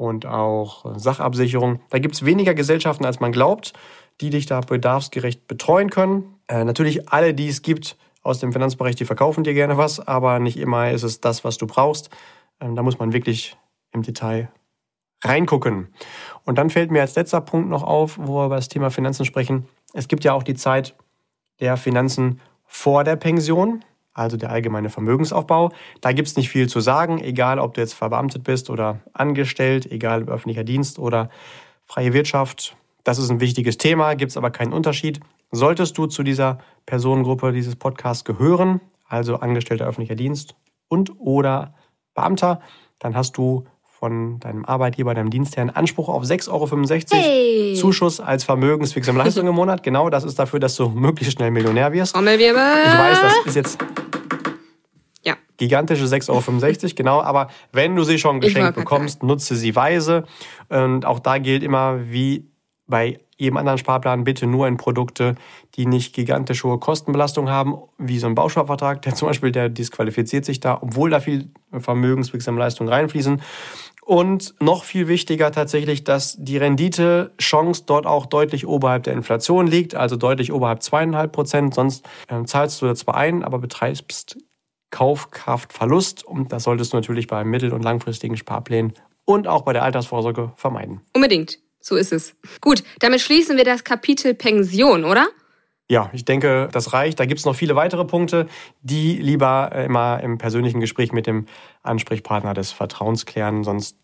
und auch Sachabsicherung. Da gibt es weniger Gesellschaften, als man glaubt, die dich da bedarfsgerecht betreuen können. Äh, natürlich alle, die es gibt aus dem Finanzbereich, die verkaufen dir gerne was, aber nicht immer ist es das, was du brauchst. Ähm, da muss man wirklich im Detail reingucken. Und dann fällt mir als letzter Punkt noch auf, wo wir über das Thema Finanzen sprechen. Es gibt ja auch die Zeit der Finanzen vor der Pension also der allgemeine Vermögensaufbau. Da gibt es nicht viel zu sagen, egal ob du jetzt verbeamtet bist oder angestellt, egal ob öffentlicher Dienst oder freie Wirtschaft. Das ist ein wichtiges Thema, gibt es aber keinen Unterschied. Solltest du zu dieser Personengruppe dieses Podcasts gehören, also Angestellter öffentlicher Dienst und oder Beamter, dann hast du von deinem Arbeitgeber, deinem Dienstherrn Anspruch auf 6,65 Euro hey. Zuschuss als vermögenswirksame Leistung im Monat. Genau, das ist dafür, dass du möglichst schnell Millionär wirst. Trommelwirbel. Ich weiß, das ist jetzt ja. gigantische 6,65 Euro, genau. Aber wenn du sie schon geschenkt bekommst, nutze sie weise. Und auch da gilt immer, wie bei jedem anderen Sparplan bitte nur in Produkte, die nicht gigantisch hohe Kostenbelastung haben, wie so ein Bausparvertrag, der zum Beispiel, der disqualifiziert sich da, obwohl da viel vermögenswirksame Leistungen reinfließen. Und noch viel wichtiger tatsächlich, dass die Renditechance dort auch deutlich oberhalb der Inflation liegt, also deutlich oberhalb zweieinhalb Prozent. Sonst äh, zahlst du zwar ein, aber betreibst Kaufkraftverlust. Und das solltest du natürlich bei mittel- und langfristigen Sparplänen und auch bei der Altersvorsorge vermeiden. Unbedingt. So ist es. Gut, damit schließen wir das Kapitel Pension, oder? Ja, ich denke, das reicht. Da gibt es noch viele weitere Punkte, die lieber immer im persönlichen Gespräch mit dem Ansprechpartner des Vertrauens klären, sonst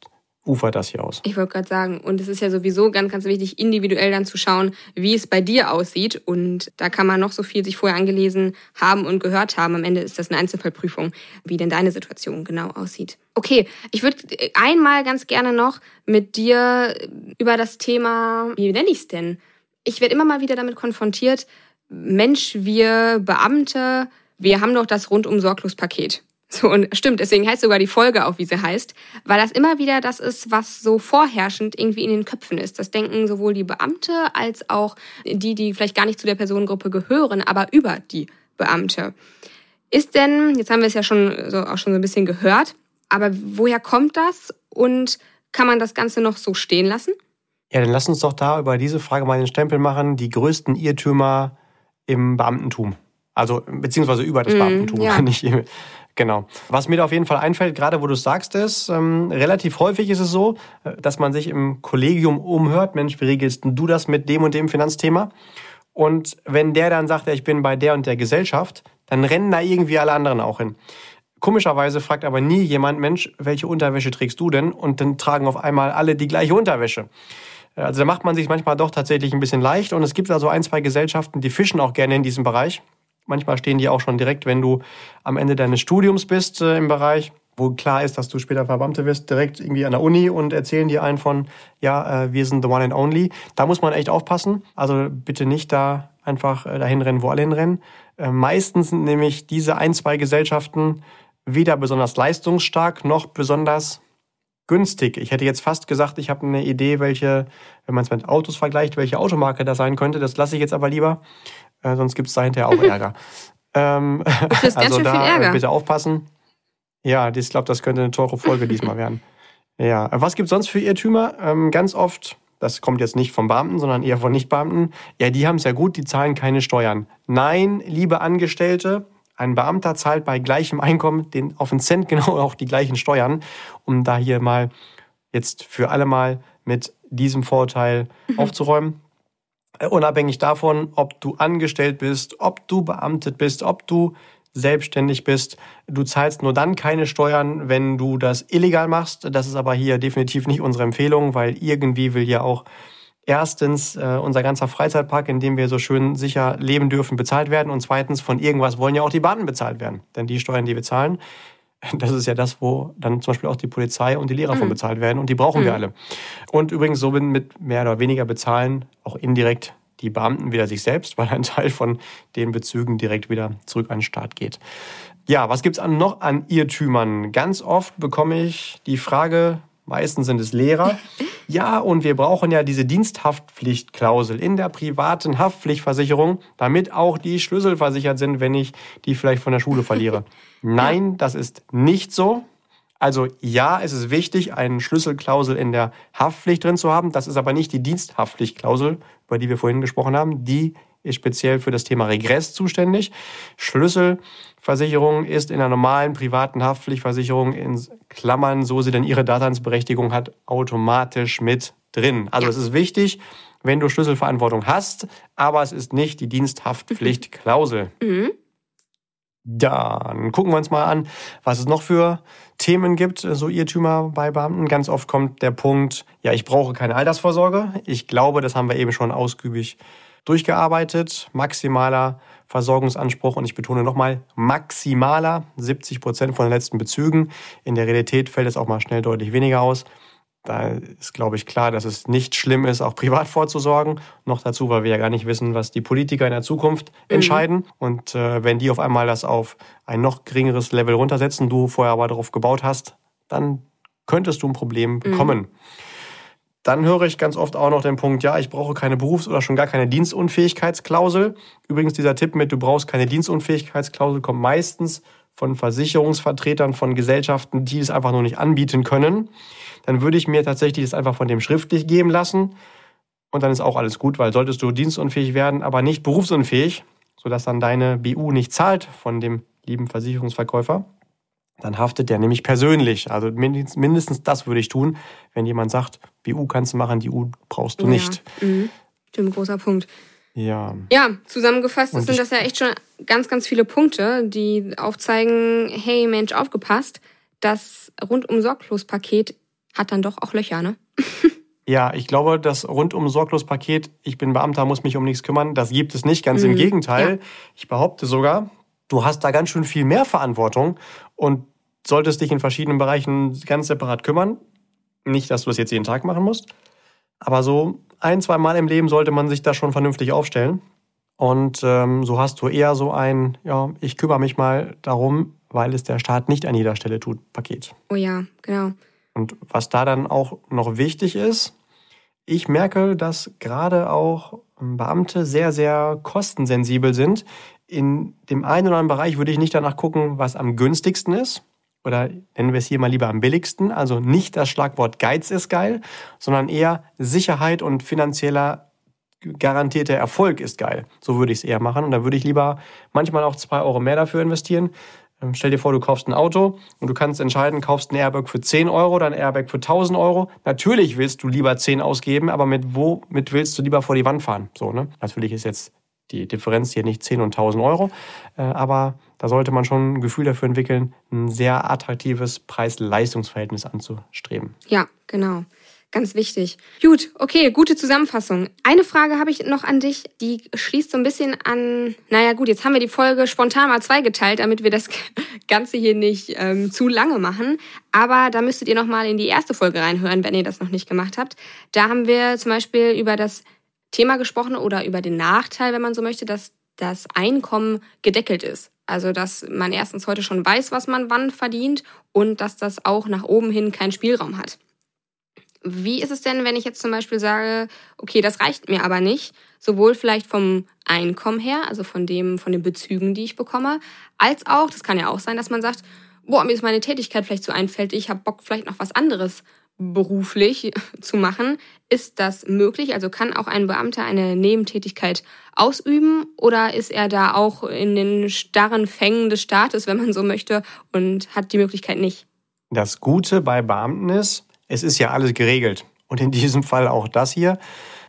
ufert das hier aus. Ich wollte gerade sagen, und es ist ja sowieso ganz, ganz wichtig, individuell dann zu schauen, wie es bei dir aussieht. Und da kann man noch so viel sich vorher angelesen haben und gehört haben. Am Ende ist das eine Einzelfallprüfung, wie denn deine Situation genau aussieht. Okay, ich würde einmal ganz gerne noch mit dir über das Thema, wie nenne ich es denn? Ich werde immer mal wieder damit konfrontiert, Mensch, wir Beamte, wir haben doch das rundum sorglos Paket. So, und stimmt, deswegen heißt sogar die Folge auch, wie sie heißt, weil das immer wieder das ist, was so vorherrschend irgendwie in den Köpfen ist. Das denken sowohl die Beamte als auch die, die vielleicht gar nicht zu der Personengruppe gehören, aber über die Beamte. Ist denn, jetzt haben wir es ja schon so, auch schon so ein bisschen gehört, aber woher kommt das und kann man das Ganze noch so stehen lassen? Ja, dann lass uns doch da über diese Frage mal den Stempel machen, die größten Irrtümer im Beamtentum. Also, beziehungsweise über das mm, Beamtentum, ja. nicht Genau. Was mir da auf jeden Fall einfällt, gerade wo du sagst, ist, ähm, relativ häufig ist es so, äh, dass man sich im Kollegium umhört, Mensch, wie regelst du das mit dem und dem Finanzthema? Und wenn der dann sagt, ja, ich bin bei der und der Gesellschaft, dann rennen da irgendwie alle anderen auch hin. Komischerweise fragt aber nie jemand, Mensch, welche Unterwäsche trägst du denn? Und dann tragen auf einmal alle die gleiche Unterwäsche. Also da macht man sich manchmal doch tatsächlich ein bisschen leicht. Und es gibt da so ein, zwei Gesellschaften, die fischen auch gerne in diesem Bereich. Manchmal stehen die auch schon direkt, wenn du am Ende deines Studiums bist äh, im Bereich, wo klar ist, dass du später Verbeamte wirst, direkt irgendwie an der Uni und erzählen dir einen von, ja, äh, wir sind the one and only. Da muss man echt aufpassen. Also bitte nicht da einfach äh, dahin rennen, wo alle hinrennen. Äh, meistens sind nämlich diese ein, zwei Gesellschaften weder besonders leistungsstark noch besonders günstig. Ich hätte jetzt fast gesagt, ich habe eine Idee, welche, wenn man es mit Autos vergleicht, welche Automarke das sein könnte. Das lasse ich jetzt aber lieber. Äh, sonst gibt es da hinterher auch Ärger. ähm, also da äh, bitte aufpassen. Ja, ich glaube, das könnte eine teure Folge diesmal werden. Ja, was gibt es sonst für Irrtümer? Ähm, ganz oft, das kommt jetzt nicht vom Beamten, sondern eher von Nichtbeamten. Ja, die haben es ja gut, die zahlen keine Steuern. Nein, liebe Angestellte, ein Beamter zahlt bei gleichem Einkommen den, auf den Cent genau auch die gleichen Steuern, um da hier mal jetzt für alle Mal mit diesem Vorteil mhm. aufzuräumen. Äh, unabhängig davon, ob du angestellt bist, ob du beamtet bist, ob du selbstständig bist. Du zahlst nur dann keine Steuern, wenn du das illegal machst. Das ist aber hier definitiv nicht unsere Empfehlung, weil irgendwie will ja auch erstens äh, unser ganzer Freizeitpark, in dem wir so schön sicher leben dürfen, bezahlt werden. Und zweitens, von irgendwas wollen ja auch die Bahnen bezahlt werden. Denn die Steuern, die wir zahlen, das ist ja das, wo dann zum Beispiel auch die Polizei und die Lehrer mhm. von bezahlt werden. Und die brauchen mhm. wir alle. Und übrigens, so mit mehr oder weniger bezahlen auch indirekt die Beamten wieder sich selbst, weil ein Teil von den Bezügen direkt wieder zurück an den Staat geht. Ja, was gibt's noch an Irrtümern? Ganz oft bekomme ich die Frage, meistens sind es Lehrer, ja, und wir brauchen ja diese Diensthaftpflichtklausel in der privaten Haftpflichtversicherung, damit auch die Schlüssel versichert sind, wenn ich die vielleicht von der Schule verliere. Nein, das ist nicht so. Also ja, es ist wichtig, eine Schlüsselklausel in der Haftpflicht drin zu haben. Das ist aber nicht die Diensthaftpflichtklausel, über die wir vorhin gesprochen haben. Die ist speziell für das Thema Regress zuständig. Schlüsselversicherung ist in einer normalen privaten Haftpflichtversicherung in Klammern, so sie denn ihre Daseinsberechtigung hat, automatisch mit drin. Also es ist wichtig, wenn du Schlüsselverantwortung hast, aber es ist nicht die Diensthaftpflichtklausel. Mhm. Dann gucken wir uns mal an, was es noch für Themen gibt, so Irrtümer bei Beamten. Ganz oft kommt der Punkt, ja, ich brauche keine Altersvorsorge. Ich glaube, das haben wir eben schon ausgiebig durchgearbeitet. Maximaler Versorgungsanspruch und ich betone nochmal maximaler 70 Prozent von den letzten Bezügen. In der Realität fällt es auch mal schnell deutlich weniger aus. Da ist, glaube ich, klar, dass es nicht schlimm ist, auch privat vorzusorgen. Noch dazu, weil wir ja gar nicht wissen, was die Politiker in der Zukunft mhm. entscheiden. Und äh, wenn die auf einmal das auf ein noch geringeres Level runtersetzen, du vorher aber darauf gebaut hast, dann könntest du ein Problem mhm. bekommen. Mhm. Dann höre ich ganz oft auch noch den Punkt, ja, ich brauche keine Berufs- oder schon gar keine Dienstunfähigkeitsklausel. Übrigens, dieser Tipp mit, du brauchst keine Dienstunfähigkeitsklausel, kommt meistens von Versicherungsvertretern von Gesellschaften, die es einfach nur nicht anbieten können. Dann würde ich mir tatsächlich das einfach von dem schriftlich geben lassen. Und dann ist auch alles gut, weil solltest du dienstunfähig werden, aber nicht berufsunfähig, sodass dann deine BU nicht zahlt von dem lieben Versicherungsverkäufer, dann haftet der nämlich persönlich. Also mindestens das würde ich tun, wenn jemand sagt, BU kannst du machen, die U brauchst du nicht. Ja, mhm. stimmt, großer Punkt. Ja. Ja, zusammengefasst Und sind das ja echt schon ganz, ganz viele Punkte, die aufzeigen, hey Mensch, aufgepasst, das rundum sorglos Paket hat dann doch auch Löcher, ne? Ja, ich glaube, das rundum sorglos Paket, ich bin Beamter, muss mich um nichts kümmern, das gibt es nicht. Ganz mhm. im Gegenteil. Ja. Ich behaupte sogar, du hast da ganz schön viel mehr Verantwortung und solltest dich in verschiedenen Bereichen ganz separat kümmern. Nicht, dass du das jetzt jeden Tag machen musst, aber so ein, zwei Mal im Leben sollte man sich da schon vernünftig aufstellen. Und ähm, so hast du eher so ein, ja, ich kümmere mich mal darum, weil es der Staat nicht an jeder Stelle tut, Paket. Oh ja, genau. Und was da dann auch noch wichtig ist, ich merke, dass gerade auch Beamte sehr, sehr kostensensibel sind in dem einen oder anderen Bereich würde ich nicht danach gucken, was am günstigsten ist. Oder nennen wir es hier mal lieber am billigsten. Also nicht das Schlagwort Geiz ist geil, sondern eher Sicherheit und finanzieller garantierter Erfolg ist geil. So würde ich es eher machen. Und da würde ich lieber manchmal auch zwei Euro mehr dafür investieren. Ähm, stell dir vor, du kaufst ein Auto und du kannst entscheiden, kaufst ein Airbag für 10 Euro oder ein Airbag für 1000 Euro. Natürlich willst du lieber 10 ausgeben, aber mit wo mit willst du lieber vor die Wand fahren? So, ne? Natürlich ist jetzt die Differenz hier nicht 10 und 1000 Euro, äh, aber da sollte man schon ein Gefühl dafür entwickeln, ein sehr attraktives Preis-Leistungs-Verhältnis anzustreben. Ja, genau. Ganz wichtig. Gut, okay, gute Zusammenfassung. Eine Frage habe ich noch an dich, die schließt so ein bisschen an, naja gut, jetzt haben wir die Folge spontan mal zweigeteilt, damit wir das Ganze hier nicht ähm, zu lange machen. Aber da müsstet ihr nochmal in die erste Folge reinhören, wenn ihr das noch nicht gemacht habt. Da haben wir zum Beispiel über das Thema gesprochen oder über den Nachteil, wenn man so möchte, dass das Einkommen gedeckelt ist. Also, dass man erstens heute schon weiß, was man wann verdient und dass das auch nach oben hin keinen Spielraum hat. Wie ist es denn, wenn ich jetzt zum Beispiel sage, okay, das reicht mir aber nicht, sowohl vielleicht vom Einkommen her, also von dem, von den Bezügen, die ich bekomme, als auch, das kann ja auch sein, dass man sagt, boah, mir ist meine Tätigkeit vielleicht zu einfältig, ich habe Bock, vielleicht noch was anderes beruflich zu machen. Ist das möglich? Also kann auch ein Beamter eine Nebentätigkeit ausüben oder ist er da auch in den starren Fängen des Staates, wenn man so möchte, und hat die Möglichkeit nicht? Das Gute bei Beamten ist, es ist ja alles geregelt. Und in diesem Fall auch das hier.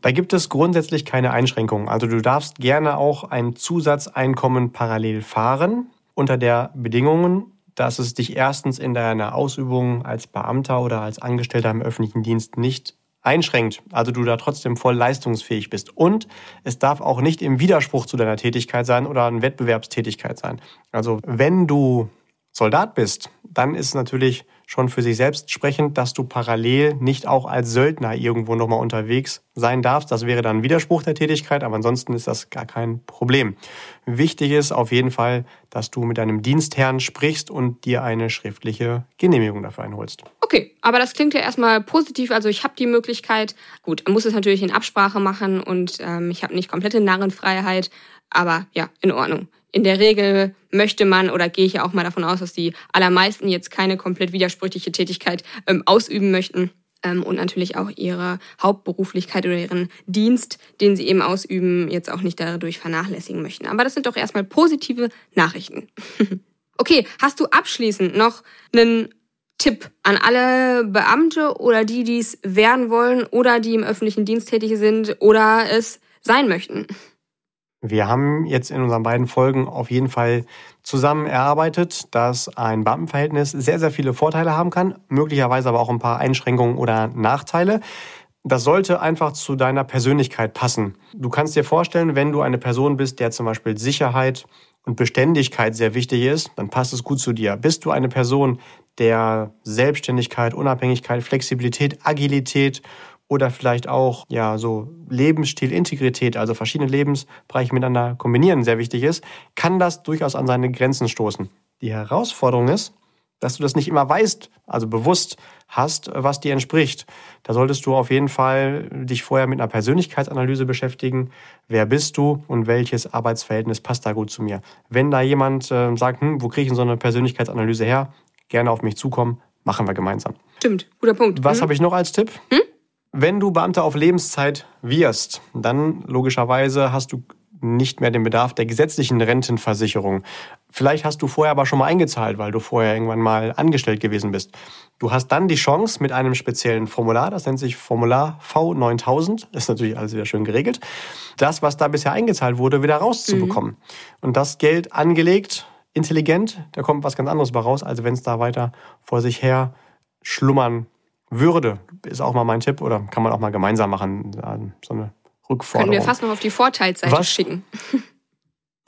Da gibt es grundsätzlich keine Einschränkungen. Also du darfst gerne auch ein Zusatzeinkommen parallel fahren unter der Bedingungen, dass es dich erstens in deiner Ausübung als Beamter oder als Angestellter im öffentlichen Dienst nicht einschränkt, also du da trotzdem voll leistungsfähig bist. Und es darf auch nicht im Widerspruch zu deiner Tätigkeit sein oder eine Wettbewerbstätigkeit sein. Also wenn du Soldat bist, dann ist natürlich schon für sich selbst sprechend, dass du parallel nicht auch als Söldner irgendwo nochmal unterwegs sein darfst. Das wäre dann Widerspruch der Tätigkeit, aber ansonsten ist das gar kein Problem. Wichtig ist auf jeden Fall, dass du mit deinem Dienstherrn sprichst und dir eine schriftliche Genehmigung dafür einholst. Okay, aber das klingt ja erstmal positiv. Also ich habe die Möglichkeit, gut, man muss es natürlich in Absprache machen und ähm, ich habe nicht komplette Narrenfreiheit, aber ja, in Ordnung in der Regel möchte man oder gehe ich ja auch mal davon aus, dass die allermeisten jetzt keine komplett widersprüchliche Tätigkeit ähm, ausüben möchten ähm, und natürlich auch ihre Hauptberuflichkeit oder ihren Dienst, den sie eben ausüben, jetzt auch nicht dadurch vernachlässigen möchten. Aber das sind doch erstmal positive Nachrichten. okay, hast du abschließend noch einen Tipp an alle Beamte oder die, die es werden wollen oder die im öffentlichen Dienst tätig sind oder es sein möchten? Wir haben jetzt in unseren beiden Folgen auf jeden Fall zusammen erarbeitet, dass ein Beamtenverhältnis sehr, sehr viele Vorteile haben kann, möglicherweise aber auch ein paar Einschränkungen oder Nachteile. Das sollte einfach zu deiner Persönlichkeit passen. Du kannst dir vorstellen, wenn du eine Person bist, der zum Beispiel Sicherheit und Beständigkeit sehr wichtig ist, dann passt es gut zu dir. Bist du eine Person, der Selbstständigkeit, Unabhängigkeit, Flexibilität, Agilität oder vielleicht auch ja so Lebensstil, Integrität, also verschiedene Lebensbereiche miteinander kombinieren, sehr wichtig ist, kann das durchaus an seine Grenzen stoßen. Die Herausforderung ist, dass du das nicht immer weißt, also bewusst, hast, was dir entspricht. Da solltest du auf jeden Fall dich vorher mit einer Persönlichkeitsanalyse beschäftigen. Wer bist du und welches Arbeitsverhältnis passt da gut zu mir? Wenn da jemand äh, sagt, hm, wo kriege ich denn so eine Persönlichkeitsanalyse her? Gerne auf mich zukommen, machen wir gemeinsam. Stimmt, guter Punkt. Was hm? habe ich noch als Tipp? Hm? Wenn du Beamter auf Lebenszeit wirst, dann logischerweise hast du nicht mehr den Bedarf der gesetzlichen Rentenversicherung. Vielleicht hast du vorher aber schon mal eingezahlt, weil du vorher irgendwann mal angestellt gewesen bist. Du hast dann die Chance mit einem speziellen Formular, das nennt sich Formular V9000, ist natürlich alles wieder schön geregelt, das, was da bisher eingezahlt wurde, wieder rauszubekommen. Mhm. Und das Geld angelegt, intelligent, da kommt was ganz anderes bei raus, als wenn es da weiter vor sich her schlummern würde. Ist auch mal mein Tipp oder kann man auch mal gemeinsam machen, so eine Rückforderung. Können wir fast noch auf die Vorteilsseite Was? schicken.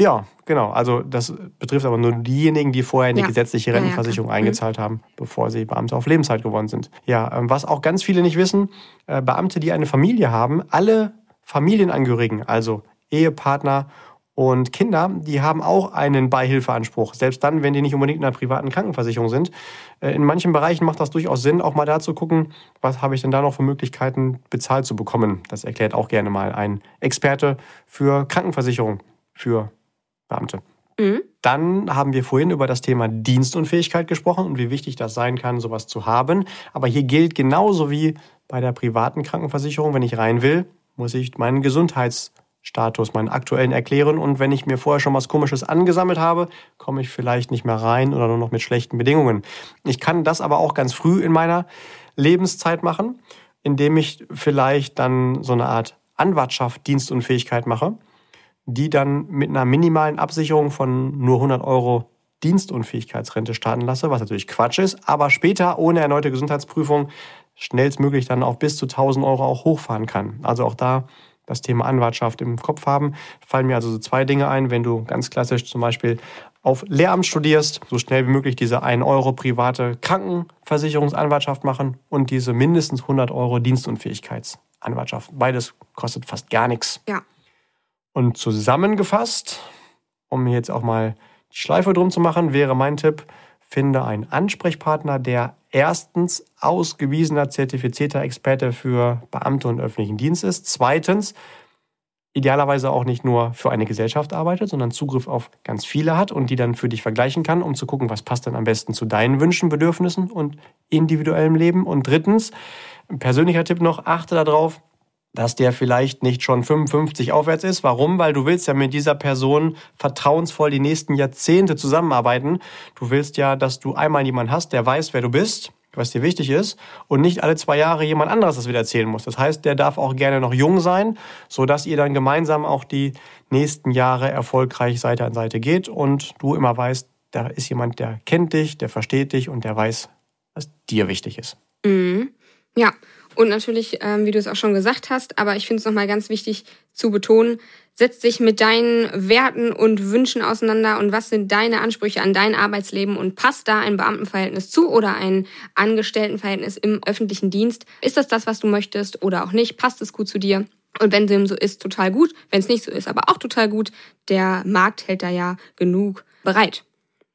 Ja, genau. Also das betrifft aber nur diejenigen, die vorher in die ja. gesetzliche Rentenversicherung ja, ja, eingezahlt mhm. haben, bevor sie Beamte auf Lebenszeit geworden sind. Ja, ähm, was auch ganz viele nicht wissen, äh, Beamte, die eine Familie haben, alle Familienangehörigen, also Ehepartner und Kinder, die haben auch einen Beihilfeanspruch, selbst dann, wenn die nicht unbedingt in einer privaten Krankenversicherung sind. Äh, in manchen Bereichen macht das durchaus Sinn, auch mal da zu gucken, was habe ich denn da noch für Möglichkeiten bezahlt zu bekommen. Das erklärt auch gerne mal ein Experte für Krankenversicherung für Beamte. Mhm. Dann haben wir vorhin über das Thema Dienstunfähigkeit gesprochen und wie wichtig das sein kann, sowas zu haben. Aber hier gilt genauso wie bei der privaten Krankenversicherung, wenn ich rein will, muss ich meinen Gesundheits Status, meinen aktuellen erklären. Und wenn ich mir vorher schon was Komisches angesammelt habe, komme ich vielleicht nicht mehr rein oder nur noch mit schlechten Bedingungen. Ich kann das aber auch ganz früh in meiner Lebenszeit machen, indem ich vielleicht dann so eine Art Anwartschaft, Dienstunfähigkeit mache, die dann mit einer minimalen Absicherung von nur 100 Euro Dienstunfähigkeitsrente starten lasse, was natürlich Quatsch ist, aber später ohne erneute Gesundheitsprüfung schnellstmöglich dann auf bis zu 1000 Euro auch hochfahren kann. Also auch da das Thema Anwartschaft im Kopf haben. Fallen mir also so zwei Dinge ein, wenn du ganz klassisch zum Beispiel auf Lehramt studierst, so schnell wie möglich diese 1 Euro private Krankenversicherungsanwartschaft machen und diese mindestens 100 Euro Dienstunfähigkeitsanwartschaft. Beides kostet fast gar nichts. Ja. Und zusammengefasst, um mir jetzt auch mal die Schleife drum zu machen, wäre mein Tipp, finde einen Ansprechpartner, der erstens ausgewiesener zertifizierter Experte für Beamte und öffentlichen Dienst ist. Zweitens, idealerweise auch nicht nur für eine Gesellschaft arbeitet, sondern Zugriff auf ganz viele hat und die dann für dich vergleichen kann, um zu gucken, was passt denn am besten zu deinen Wünschen, Bedürfnissen und individuellem Leben. Und drittens, persönlicher Tipp noch, achte darauf, dass der vielleicht nicht schon 55 aufwärts ist. Warum? Weil du willst ja mit dieser Person vertrauensvoll die nächsten Jahrzehnte zusammenarbeiten. Du willst ja, dass du einmal jemanden hast, der weiß, wer du bist, was dir wichtig ist, und nicht alle zwei Jahre jemand anderes das wieder erzählen muss. Das heißt, der darf auch gerne noch jung sein, so dass ihr dann gemeinsam auch die nächsten Jahre erfolgreich Seite an Seite geht und du immer weißt, da ist jemand, der kennt dich, der versteht dich und der weiß, was dir wichtig ist. Mhm. Ja, und natürlich, ähm, wie du es auch schon gesagt hast, aber ich finde es nochmal ganz wichtig zu betonen, setz dich mit deinen Werten und Wünschen auseinander und was sind deine Ansprüche an dein Arbeitsleben und passt da ein Beamtenverhältnis zu oder ein Angestelltenverhältnis im öffentlichen Dienst? Ist das das, was du möchtest oder auch nicht? Passt es gut zu dir? Und wenn dem so ist, total gut. Wenn es nicht so ist, aber auch total gut. Der Markt hält da ja genug bereit.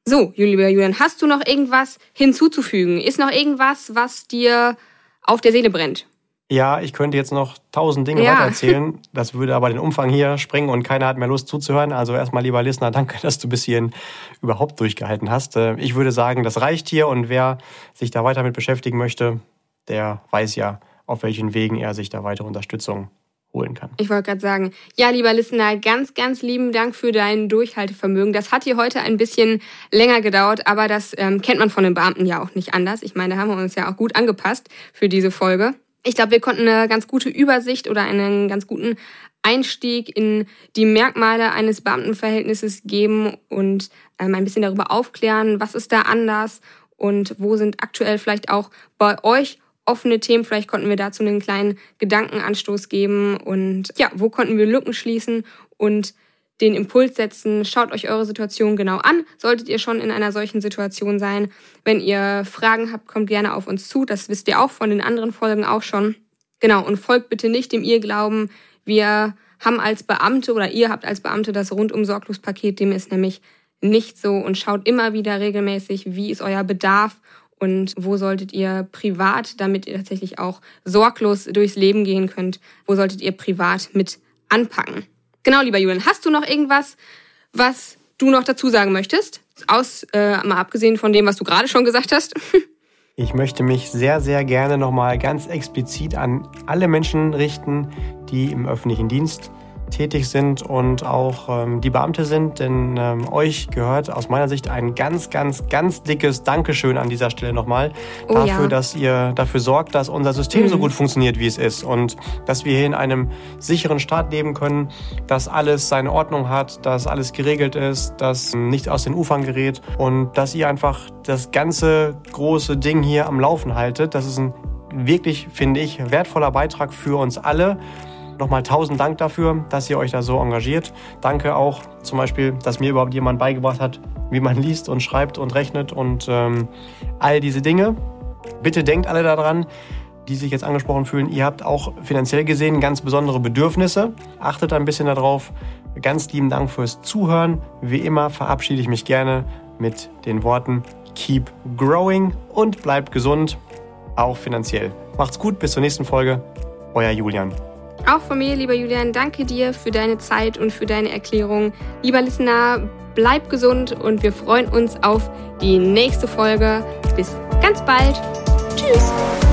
So, lieber Julian, hast du noch irgendwas hinzuzufügen? Ist noch irgendwas, was dir auf der Seele brennt. Ja, ich könnte jetzt noch tausend Dinge ja. weitererzählen. Das würde aber den Umfang hier sprengen und keiner hat mehr Lust zuzuhören. Also erstmal, lieber Listener, danke, dass du bis hierhin überhaupt durchgehalten hast. Äh, ich würde sagen, das reicht hier und wer sich da weiter mit beschäftigen möchte, der weiß ja, auf welchen Wegen er sich da weitere Unterstützung holen kann. Ich wollte gerade sagen, ja, lieber Listener, ganz, ganz lieben Dank für dein Durchhaltevermögen. Das hat hier heute ein bisschen länger gedauert, aber das ähm, kennt man von den Beamten ja auch nicht anders. Ich meine, da haben wir uns ja auch gut angepasst für diese Folge. Ich glaube, wir konnten eine ganz gute Übersicht oder einen ganz guten Einstieg in die Merkmale eines Beamtenverhältnisses geben und ähm, ein bisschen darüber aufklären, was ist da anders und wo sind aktuell vielleicht auch bei euch offene Themen. Vielleicht konnten wir dazu einen kleinen Gedankenanstoß geben und ja, wo konnten wir Lücken schließen und den Impuls setzen. Schaut euch eure Situation genau an. Solltet ihr schon in einer solchen Situation sein. Wenn ihr Fragen habt, kommt gerne auf uns zu. Das wisst ihr auch von den anderen Folgen auch schon. Genau. Und folgt bitte nicht dem Irrglauben. Wir haben als Beamte oder ihr habt als Beamte das rundum sorglos Paket. Dem ist nämlich nicht so und schaut immer wieder regelmäßig, wie ist euer Bedarf und wo solltet ihr privat, damit ihr tatsächlich auch sorglos durchs Leben gehen könnt, wo solltet ihr privat mit anpacken. Genau, lieber Julian, hast du noch irgendwas, was du noch dazu sagen möchtest? Aus, äh, mal abgesehen von dem, was du gerade schon gesagt hast. Ich möchte mich sehr, sehr gerne nochmal ganz explizit an alle Menschen richten, die im öffentlichen Dienst tätig sind und auch ähm, die Beamte sind. Denn ähm, euch gehört aus meiner Sicht ein ganz, ganz, ganz dickes Dankeschön an dieser Stelle nochmal oh, dafür, ja. dass ihr dafür sorgt, dass unser System mhm. so gut funktioniert, wie es ist und dass wir hier in einem sicheren Staat leben können, dass alles seine Ordnung hat, dass alles geregelt ist, dass nichts aus den Ufern gerät und dass ihr einfach das ganze große Ding hier am Laufen haltet. Das ist ein wirklich, finde ich, wertvoller Beitrag für uns alle. Nochmal tausend Dank dafür, dass ihr euch da so engagiert. Danke auch zum Beispiel, dass mir überhaupt jemand beigebracht hat, wie man liest und schreibt und rechnet und ähm, all diese Dinge. Bitte denkt alle daran, die sich jetzt angesprochen fühlen, ihr habt auch finanziell gesehen ganz besondere Bedürfnisse. Achtet ein bisschen darauf. Ganz lieben Dank fürs Zuhören. Wie immer verabschiede ich mich gerne mit den Worten Keep growing und bleibt gesund, auch finanziell. Macht's gut, bis zur nächsten Folge. Euer Julian. Auch von mir, lieber Julian, danke dir für deine Zeit und für deine Erklärung. Lieber Listener, bleib gesund und wir freuen uns auf die nächste Folge. Bis ganz bald. Tschüss.